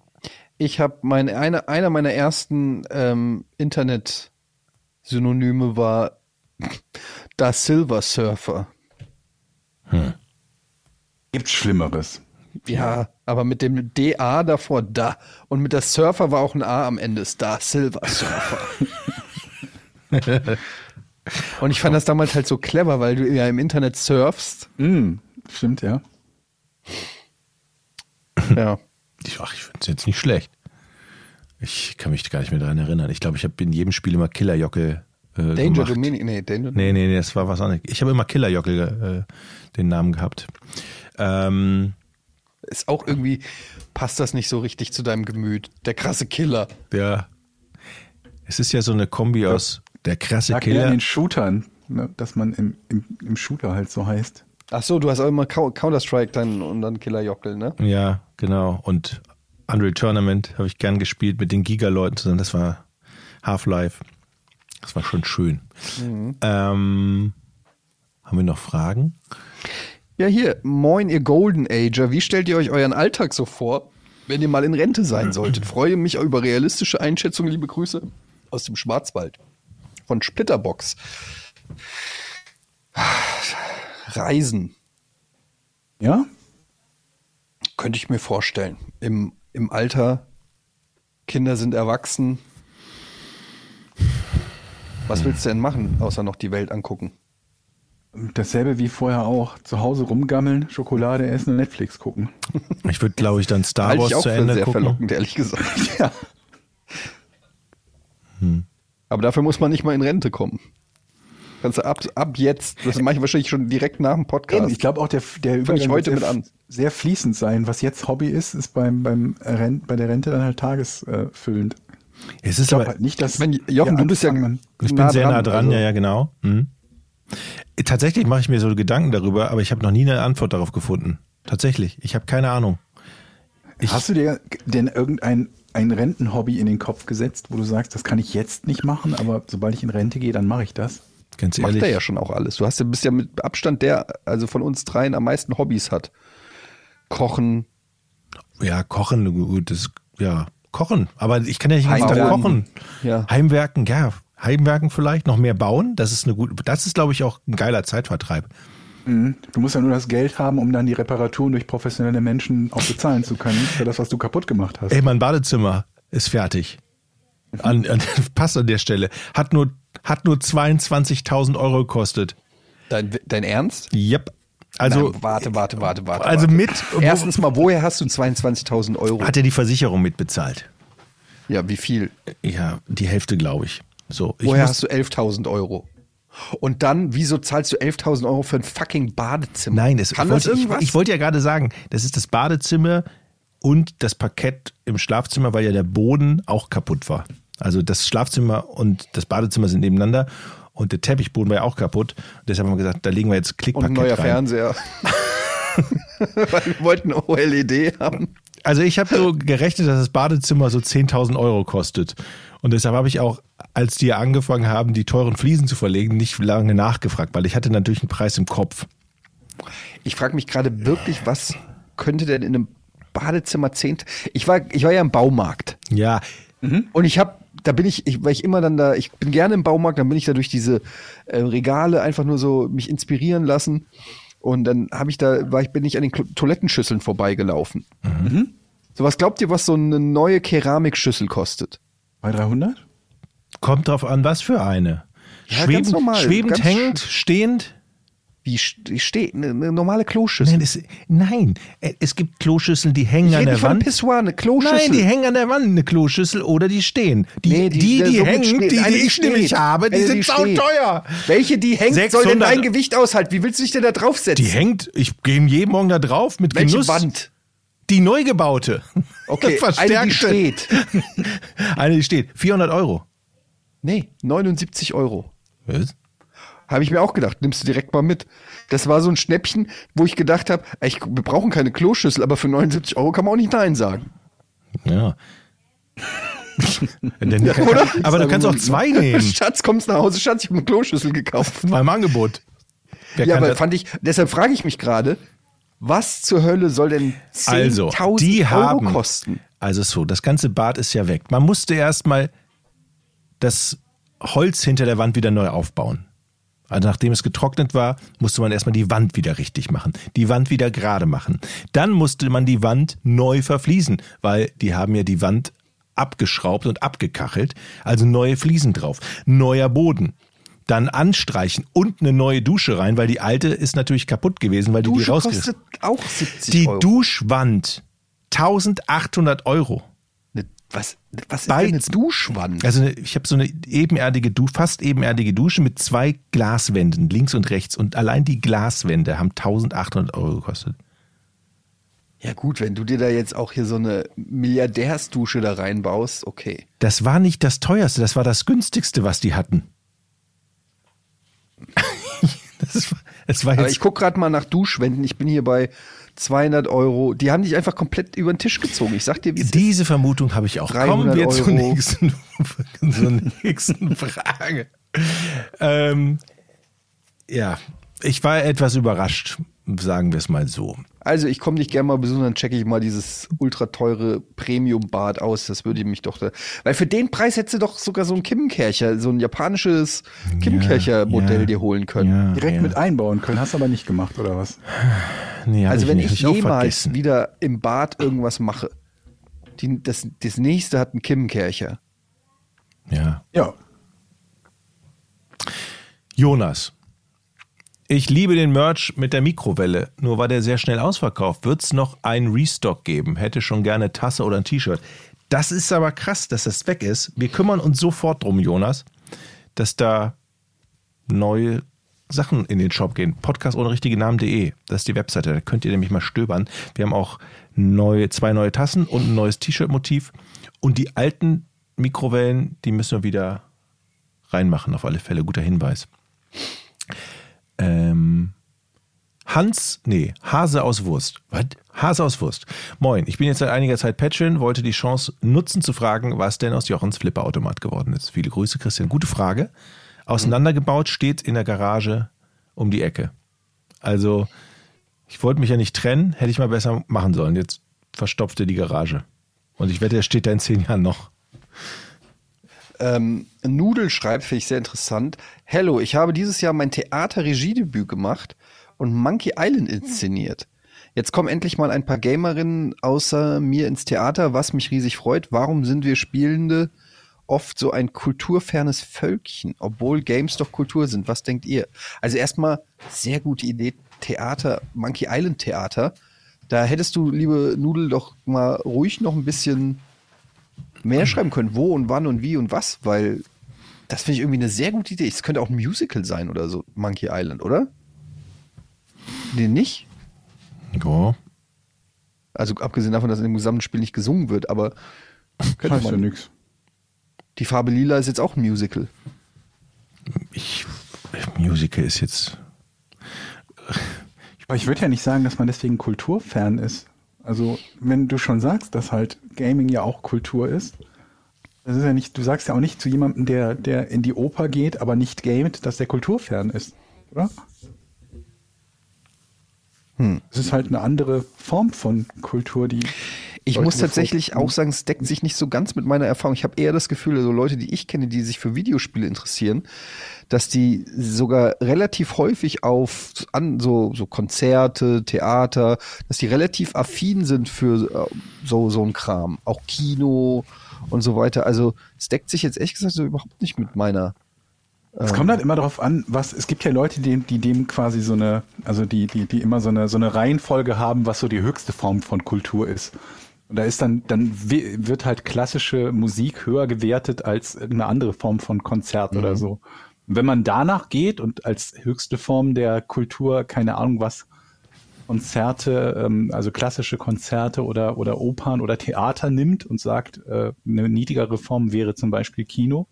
Ich habe meine eine, einer meiner ersten ähm, Internet-Synonyme war <laughs> da Silver Surfer. Gibt's Schlimmeres. Ja, aber mit dem DA davor da und mit der Surfer war auch ein A am Ende. Star Silver Surfer. <laughs> und ich fand das damals halt so clever, weil du ja im Internet surfst. Mm, stimmt, ja. Ja. Ich, ach, ich finde es jetzt nicht schlecht. Ich kann mich gar nicht mehr daran erinnern. Ich glaube, ich habe in jedem Spiel immer Killerjocke äh, Danger gemacht. Dominic, nee, Danger Nee, nee, nee, das war was anderes. Ich habe immer Killerjocke äh, den Namen gehabt. Ähm, ist auch irgendwie, passt das nicht so richtig zu deinem Gemüt. Der krasse Killer. ja. Es ist ja so eine Kombi aus der krasse Lag eher an Killer. den Shootern, ne, dass man im, im, im Shooter halt so heißt. Ach so, du hast auch immer Cou- Counter-Strike dann und dann Killer Jockel, ne? Ja, genau. Und Unreal Tournament habe ich gern gespielt mit den Giga-Leuten zusammen. Das war Half-Life. Das war schon schön. Mhm. Ähm, haben wir noch Fragen? Ja, hier, moin, ihr Golden Ager. Wie stellt ihr euch euren Alltag so vor, wenn ihr mal in Rente sein solltet? Freue mich über realistische Einschätzungen. Liebe Grüße aus dem Schwarzwald. Von Splitterbox. Reisen. Ja? Könnte ich mir vorstellen. Im, Im Alter, Kinder sind erwachsen. Was willst du denn machen, außer noch die Welt angucken? Dasselbe wie vorher auch. Zu Hause rumgammeln, Schokolade essen und Netflix gucken. <laughs> Ich würde, glaube ich, dann Star Halte Wars ich auch zu für Ende sehr gucken. verlockend, ehrlich gesagt. <laughs> ja. Aber dafür muss man nicht mal in Rente kommen. Kannst du ab, ab jetzt, das mache ich wahrscheinlich schon direkt nach dem Podcast. Eben, ich glaube auch, der, der Fang ich Übergang heute wird mit sehr, an. sehr fließend sein. Was jetzt Hobby ist, ist beim, beim Rent, bei der Rente dann halt tagesfüllend. Es Ich ist glaube aber, halt nicht, dass. Wenn, Jochen, du bist ja ich bin sehr nah dran, also- ja, ja, genau. Mhm. Tatsächlich mache ich mir so Gedanken darüber, aber ich habe noch nie eine Antwort darauf gefunden. Tatsächlich, ich habe keine Ahnung. Ich, Hast du dir denn irgendein ein Rentenhobby in den Kopf gesetzt, wo du sagst, das kann ich jetzt nicht machen, aber sobald ich in Rente gehe, dann mache ich das? Ganz Macht ehrlich, er ja schon auch alles. Du hast ja, bist ja mit Abstand der, also von uns dreien am meisten Hobbys hat. Kochen, ja, kochen, gut, das, ja, kochen. Aber ich kann ja nicht jeden Tag kochen. Ja. Heimwerken, ja, Heimwerken vielleicht, noch mehr bauen. Das ist eine gute, das ist, glaube ich, auch ein geiler Zeitvertreib. Mhm. Du musst ja nur das Geld haben, um dann die Reparaturen durch professionelle Menschen auch bezahlen zu können für das, was du kaputt gemacht hast. Ey, mein Badezimmer ist fertig. An, an, <laughs> passt an der Stelle. Hat nur, hat nur 22.000 Euro gekostet. dein, dein Ernst? Yep. Also, Nein, warte, warte, warte, warte. also mit, Erstens mal, woher hast du 22.000 Euro? hat er die Versicherung mitbezahlt. Ja, wie viel? Ja, die Hälfte, glaube ich. So, ich Woher hast du 11.000 Euro? Und dann, wieso zahlst du 11.000 Euro für ein fucking Badezimmer? Nein, das Kann wollte, das ich, irgendwas? ich wollte ja gerade sagen, das ist das Badezimmer und das Parkett im Schlafzimmer, weil ja der Boden auch kaputt war. Also das Schlafzimmer und das Badezimmer sind nebeneinander und der Teppichboden war ja auch kaputt. Und deshalb haben wir gesagt, da legen wir jetzt Und ein neuer rein. Fernseher. <laughs> Weil wir wollten OLED haben. Also ich habe so gerechnet, dass das Badezimmer so 10.000 Euro kostet. Und deshalb habe ich auch, als die angefangen haben, die teuren Fliesen zu verlegen, nicht lange nachgefragt, weil ich hatte natürlich einen Preis im Kopf. Ich frage mich gerade wirklich, was könnte denn in einem Badezimmer 10. Ich war, ich war ja im Baumarkt. Ja, Und ich habe, da bin ich, ich, weil ich immer dann da, ich bin gerne im Baumarkt, dann bin ich da durch diese äh, Regale einfach nur so mich inspirieren lassen. Und dann habe ich da, war ich, bin ich an den Toilettenschüsseln vorbeigelaufen. So, was glaubt ihr, was so eine neue Keramikschüssel kostet? Bei 300? kommt drauf an, was für eine. Ja, ganz schwebend, normal, schwebend ganz hängend, stehend? Wie st- steht eine, eine normale Kloschüssel? Nein, es, nein, äh, es gibt Kloschüsseln, die hängen ich an der nicht von Wand. Pissoir, eine Kloschüssel. Nein, die hängen an der Wand, eine Kloschüssel oder die stehen. Die, Nee, die, die, so mit hängen, Schnee- die, eine, die ich steht. nämlich habe, die sind steht. sauteuer. Welche, die hängt, soll 600 denn dein Gewicht aushalten? Wie willst du dich denn da draufsetzen? Die hängt, ich gehe jeden Morgen da drauf mit Welche Genuss. Wand? Die neu gebaute. Okay, <laughs> Verstärkte. <laughs> eine, die steht. Eine, die steht. 400 Euro. Nee, 79 Euro. Was? Habe ich mir auch gedacht, nimmst du direkt mal mit. Das war so ein Schnäppchen, wo ich gedacht habe, wir brauchen keine Kloschüssel, aber für 79 Euro kann man auch nicht Nein sagen. Ja. Denn, oder? aber du kannst auch zwei <laughs> nehmen. Schatz, kommst nach Hause, Schatz, ich habe eine Kloschüssel gekauft. <laughs> Beim Angebot. Wer ja, aber fand ich, deshalb frage ich mich gerade, was zur Hölle soll denn 10.000 Also, die Euro haben, kosten? Also so, das ganze Bad ist ja weg. Man musste erstmal das Holz hinter der Wand wieder neu aufbauen. Also nachdem es getrocknet war, musste man erstmal die Wand wieder richtig machen, die Wand wieder gerade machen. Dann musste man die Wand neu verfließen, weil die haben ja die Wand abgeschraubt und abgekachelt, also neue Fliesen drauf, neuer Boden. Dann anstreichen und eine neue Dusche rein, weil die alte ist natürlich kaputt gewesen, weil die die Dusche rausgerissen kostet auch 70 Die Euro. Duschwand 1800 Euro. Was, was ist Bei- denn eine Duschwand? Also ich habe so eine ebenerdige, fast ebenerdige Dusche mit zwei Glaswänden, links und rechts. Und allein die Glaswände haben 1800 Euro gekostet. Ja gut, wenn du dir da jetzt auch hier so eine Milliardärsdusche da reinbaust, okay. Das war nicht das teuerste, das war das günstigste, was die hatten. <laughs> das, war, das war Aber jetzt ich guck gerade mal nach Duschwänden. Ich bin hier bei 200 Euro. Die haben dich einfach komplett über den Tisch gezogen. Ich sag dir, wie es ist. Diese Vermutung habe ich auch. 300 Kommen wir zur nächsten, <laughs> zur nächsten Frage. Ähm, ja, ich war etwas überrascht, sagen wir es mal so. Also ich komme dich gerne mal besuchen, dann checke ich mal dieses ultra teure Premium-Bad aus. Das würde mich doch da. Weil für den Preis hättest du doch sogar so ein Kimkercher, so ein japanisches Kimkercher-Modell ja, dir holen können. Ja, Direkt ja. mit einbauen können, hast aber nicht gemacht, oder was? Nee, Also wenn nicht, ich, auch jemals wieder im Bad irgendwas mache, die, das, das nächste hat einen Kimkercher. Ja. Ja. Jonas. Ich liebe den Merch mit der Mikrowelle, nur war der sehr schnell ausverkauft. Wird es noch einen Restock geben? Hätte schon gerne Tasse oder ein T-Shirt. Das ist aber krass, dass das weg ist. Wir kümmern uns sofort drum, Jonas, dass da neue Sachen in den Shop gehen. Podcast ohne richtige Namen.de. Das ist die Webseite. Da könnt ihr nämlich mal stöbern. Wir haben auch neue, zwei neue Tassen und ein neues T-Shirt-Motiv. Und die alten Mikrowellen, die müssen wir wieder reinmachen, auf alle Fälle. Guter Hinweis. Ähm, Hans, nee, Hase aus Wurst. Was? Hase aus Wurst. Moin, ich bin jetzt seit einiger Zeit Patreon, wollte die Chance nutzen zu fragen, was denn aus Jochens Flipperautomat geworden ist. Viele Grüße, Christian. Gute Frage. Auseinandergebaut steht in der Garage um die Ecke. Also, ich wollte mich ja nicht trennen, hätte ich mal besser machen sollen. Jetzt verstopfte die Garage. Und ich wette, er steht da in zehn Jahren noch. Ähm, Nudel schreibt, finde ich sehr interessant. Hello, ich habe dieses Jahr mein Theaterregiedebüt gemacht und Monkey Island inszeniert. Jetzt kommen endlich mal ein paar Gamerinnen außer mir ins Theater, was mich riesig freut. Warum sind wir Spielende oft so ein kulturfernes Völkchen, obwohl Games doch Kultur sind? Was denkt ihr? Also erstmal sehr gute Idee, Theater, Monkey Island Theater. Da hättest du, liebe Nudel, doch mal ruhig noch ein bisschen mehr schreiben können, wo und wann und wie und was, weil das finde ich irgendwie eine sehr gute Idee. Es könnte auch ein Musical sein oder so, Monkey Island, oder? Nee, nicht? Ja. Also abgesehen davon, dass in dem gesamten Spiel nicht gesungen wird, aber könnte Heißt ja man. nix. Die Farbe Lila ist jetzt auch ein Musical. Ich, Musical ist jetzt. Aber ich würde ja nicht sagen, dass man deswegen kulturfern ist. Also, wenn du schon sagst, dass halt Gaming ja auch Kultur ist, das ist ja nicht, du sagst ja auch nicht zu jemandem, der, der in die Oper geht, aber nicht gamet, dass der kulturfern ist, oder? Hm. Es ist halt eine andere Form von Kultur, die. Ich Leute muss tatsächlich auch sagen, es deckt sich nicht so ganz mit meiner Erfahrung. Ich habe eher das Gefühl, also Leute, die ich kenne, die sich für Videospiele interessieren, dass die sogar relativ häufig auf an, so, so Konzerte, Theater, dass die relativ affin sind für äh, so, so ein Kram. Auch Kino und so weiter. Also es deckt sich jetzt ehrlich gesagt so überhaupt nicht mit meiner. Es kommt halt immer darauf an, was, es gibt ja Leute, die, die dem quasi so eine, also die, die, die immer so eine, so eine Reihenfolge haben, was so die höchste Form von Kultur ist. Und da ist dann, dann wi- wird halt klassische Musik höher gewertet als irgendeine andere Form von Konzert oder so. Und wenn man danach geht und als höchste Form der Kultur, keine Ahnung was, Konzerte, ähm, also klassische Konzerte oder, oder Opern oder Theater nimmt und sagt, äh, eine niedrigere Form wäre zum Beispiel Kino,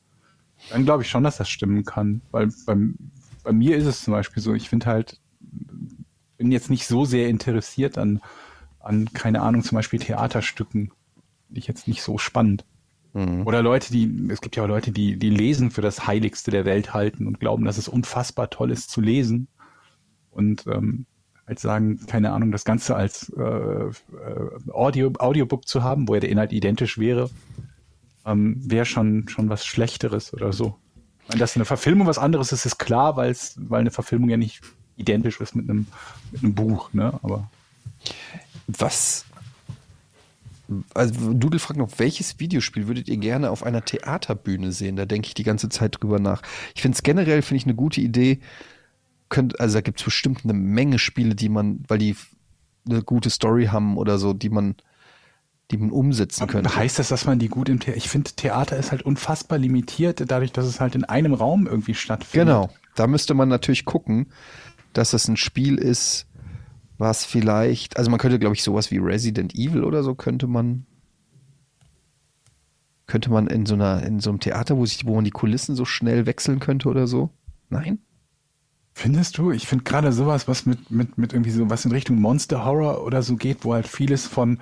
dann glaube ich schon, dass das stimmen kann. Weil beim, bei mir ist es zum Beispiel so, ich finde halt, bin jetzt nicht so sehr interessiert an, an, keine Ahnung, zum Beispiel Theaterstücken. Ich jetzt nicht so spannend. Oder Leute, die, es gibt ja auch Leute, die, die Lesen für das Heiligste der Welt halten und glauben, dass es unfassbar toll ist zu lesen. Und ähm, halt sagen, keine Ahnung, das Ganze als äh, äh, Audio, Audiobook zu haben, wo ja der Inhalt identisch wäre, ähm, wäre schon, schon was Schlechteres oder so. Ich meine, dass eine Verfilmung was anderes ist, ist klar, weil es, weil eine Verfilmung ja nicht identisch ist mit einem, mit einem Buch, ne? Aber Was? Also Dudel fragt noch, welches Videospiel würdet ihr gerne auf einer Theaterbühne sehen? Da denke ich die ganze Zeit drüber nach. Ich finde es generell, finde ich eine gute Idee. Könnt, also da gibt es bestimmt eine Menge Spiele, die man, weil die eine gute Story haben oder so, die man, die man umsetzen könnte. heißt das, dass man die gut im Theater, ich finde, Theater ist halt unfassbar limitiert, dadurch, dass es halt in einem Raum irgendwie stattfindet. Genau. Da müsste man natürlich gucken, dass es ein Spiel ist, was vielleicht, also man könnte, glaube ich, sowas wie Resident Evil oder so könnte man, könnte man in so einer, in so einem Theater, wo sich, wo man die Kulissen so schnell wechseln könnte oder so. Nein? Findest du? Ich finde gerade sowas, was mit, mit, mit irgendwie so was in Richtung Monster Horror oder so geht, wo halt vieles von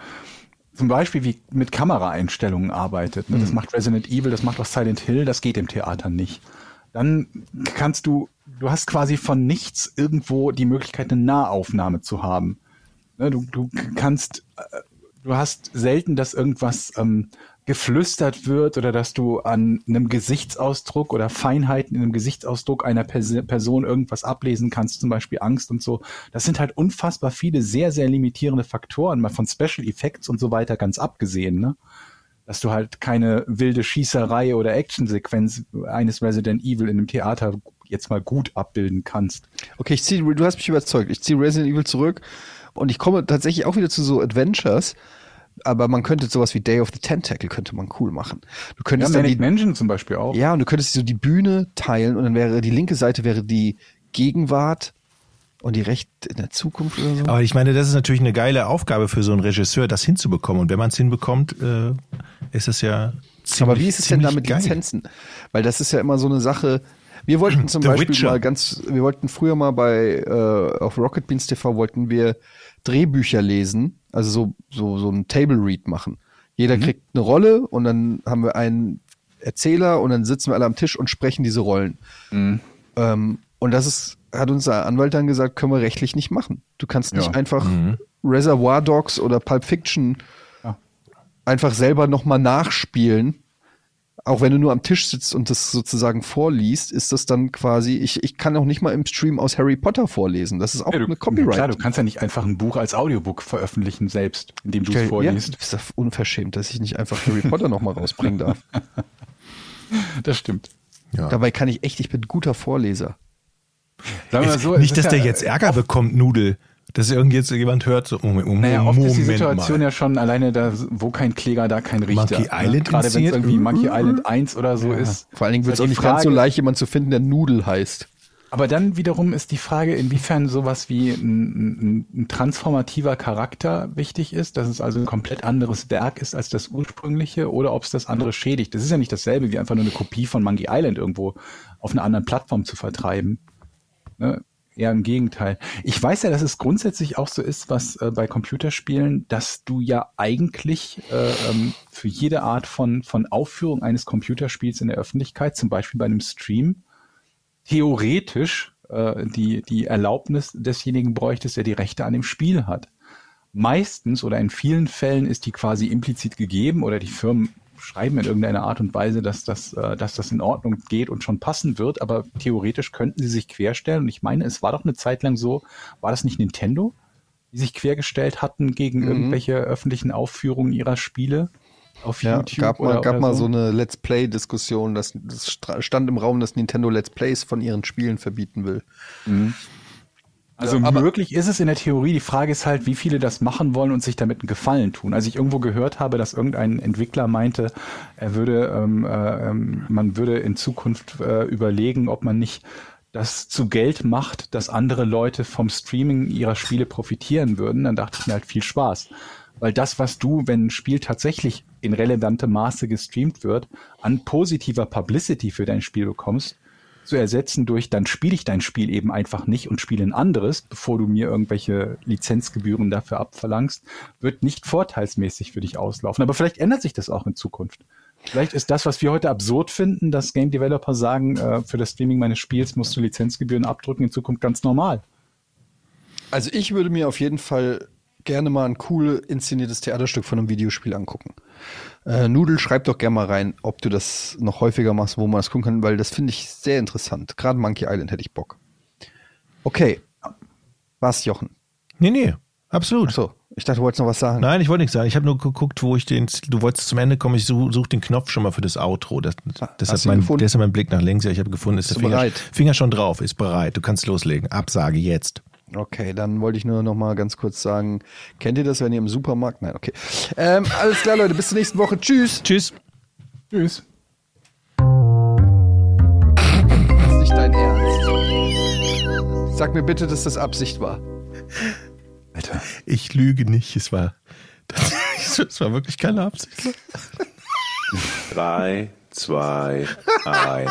zum Beispiel wie mit Kameraeinstellungen arbeitet. Ne? Das macht Resident Evil, das macht auch Silent Hill, das geht im Theater nicht. Dann kannst du, du hast quasi von nichts irgendwo die Möglichkeit, eine Nahaufnahme zu haben. Ne? Du, du kannst, äh, du hast selten, dass irgendwas ähm, geflüstert wird oder dass du an einem Gesichtsausdruck oder Feinheiten in einem Gesichtsausdruck einer Pers Person irgendwas ablesen kannst, zum Beispiel Angst und so. Das sind halt unfassbar viele sehr, sehr limitierende Faktoren, mal von Special Effects und so weiter ganz abgesehen, ne? Dass du halt keine wilde Schießerei oder Actionsequenz eines Resident Evil in einem Theater jetzt mal gut abbilden kannst. Okay, ich zieh, du hast mich überzeugt. Ich ziehe Resident Evil zurück und ich komme tatsächlich auch wieder zu so Adventures, aber man könnte sowas wie Day of the Tentacle könnte man cool machen. Du Ja, könntest dann Manic die, Mansion zum Beispiel auch. ja, und du könntest so die Bühne teilen und dann wäre die linke Seite wäre die Gegenwart und die rechte in der Zukunft oder so. Aber ich meine, das ist natürlich eine geile Aufgabe für so einen Regisseur, das hinzubekommen. Und wenn man es hinbekommt, äh, ist es ja ziemlich Aber wie ist es denn da mit geil. Lizenzen? Weil das ist ja immer so eine Sache. Wir wollten zum <clears throat> The Beispiel Witcher. mal ganz, wir wollten früher mal bei äh, auf Rocket Beans TV wollten wir Drehbücher lesen, also so so so ein Table Read machen. Jeder Mhm. kriegt eine Rolle und dann haben wir einen Erzähler und dann sitzen wir alle am Tisch und sprechen diese Rollen. Mhm. Ähm, und das ist, hat unser Anwalt dann gesagt, können wir rechtlich nicht machen. Du kannst nicht Ja. einfach Mhm. Reservoir Dogs oder Pulp Fiction einfach selber nochmal nachspielen. Auch wenn du nur am Tisch sitzt und das sozusagen vorliest, ist das dann quasi, ich, ich kann auch nicht mal im Stream aus Harry Potter vorlesen. Das ist auch Ja, du, eine Copyright. Klar, du kannst ja nicht einfach ein Buch als Audiobook veröffentlichen selbst, indem du es ja, vorliest. ist das unverschämt, dass ich nicht einfach Harry Potter nochmal rausbringen darf. <laughs> Das stimmt. Ja. Dabei kann ich echt, ich bin ein guter Vorleser. Sagen wir Jetzt, mal so, nicht, dass ja, der jetzt Ärger bekommt, Nudel. Dass irgend jetzt jemand hört, so, Moment, Moment, Naja, oft ist die Moment Situation mal. ja schon alleine da, wo kein Kläger, da kein Richter. Monkey ne? Island Gerade wenn es irgendwie Monkey Island 1 oder so ist. Vor allen Dingen wird es Ist auch nicht ganz so Frage- leicht, jemanden zu finden, der Nudel heißt. Aber dann wiederum ist die Frage, inwiefern sowas wie ein, ein, ein transformativer Charakter wichtig ist, dass es also ein komplett anderes Werk ist als das ursprüngliche oder ob es das andere schädigt. Das ist ja nicht dasselbe wie einfach nur eine Kopie von Monkey Island irgendwo auf einer anderen Plattform zu vertreiben. Ne? Eher im Gegenteil. Ich weiß ja, dass es grundsätzlich auch so ist, was äh, bei Computerspielen, dass du ja eigentlich äh, ähm, für jede Art von, von Aufführung eines Computerspiels in der Öffentlichkeit, zum Beispiel bei einem Stream, theoretisch äh, die, die Erlaubnis desjenigen bräuchtest, der die Rechte an dem Spiel hat. Meistens oder in vielen Fällen ist die quasi implizit gegeben oder die Firmen schreiben in irgendeiner Art und Weise, dass das, äh, dass das in Ordnung geht und schon passen wird, aber theoretisch könnten sie sich querstellen. Und ich meine, es war doch eine Zeit lang so, war das nicht Nintendo, die sich quergestellt hatten gegen irgendwelche öffentlichen Aufführungen ihrer Spiele auf Ja, YouTube? gab mal, oder, gab oder mal so eine Let's Play-Diskussion, dass das stra- stand im Raum, dass Nintendo Let's Plays von ihren Spielen verbieten will. Also aber- möglich ist es in der Theorie. Die Frage ist halt, wie viele das machen wollen und sich damit einen Gefallen tun. Als ich irgendwo gehört habe, dass irgendein Entwickler meinte, er würde, ähm, äh, ähm, man würde in Zukunft äh, überlegen, ob man nicht das zu Geld macht, dass andere Leute vom Streaming ihrer Spiele profitieren würden, dann dachte ich mir halt viel Spaß. Weil das, was du, wenn ein Spiel tatsächlich in relevantem Maße gestreamt wird, an positiver Publicity für dein Spiel bekommst, zu ersetzen durch, dann spiele ich dein Spiel eben einfach nicht und spiele ein anderes, bevor du mir irgendwelche Lizenzgebühren dafür abverlangst, wird nicht vorteilsmäßig für dich auslaufen. Aber vielleicht ändert sich das auch in Zukunft. Vielleicht ist das, was wir heute absurd finden, dass Game Developer sagen, äh, für das Streaming meines Spiels musst du Lizenzgebühren abdrücken, in Zukunft ganz normal. Also ich würde mir auf jeden Fall gerne mal ein cool inszeniertes Theaterstück von einem Videospiel angucken. Äh, Nudel, schreib doch gerne mal rein, ob du das noch häufiger machst, wo man das gucken kann, weil das finde ich sehr interessant. Gerade Monkey Island hätte ich Bock. Okay. Was, Jochen? Nee, nee, absolut. Achso, ich dachte, du wolltest noch was sagen. Nein, ich wollte nichts sagen. Ich habe nur geguckt, wo ich den. Du wolltest zum Ende kommen. Ich suche such den Knopf schon mal für das Outro. Das, deshalb du ihn mein, deshalb mein Blick nach links. Ja, ich habe gefunden. Ist Bist der Finger? Finger schon drauf. Ist bereit. Du kannst loslegen. Absage jetzt. Okay, dann wollte ich nur noch mal ganz kurz sagen, kennt ihr das, wenn ihr im Supermarkt? Nein, okay. Ähm, alles klar, Leute, bis zur nächsten Woche. Tschüss. Tschüss. Tschüss. Das ist nicht dein Ernst. Sag mir bitte, dass das Absicht war. Alter. Ich lüge nicht. Es war. Das, <laughs> das war wirklich keine Absicht. 3, 2, 1.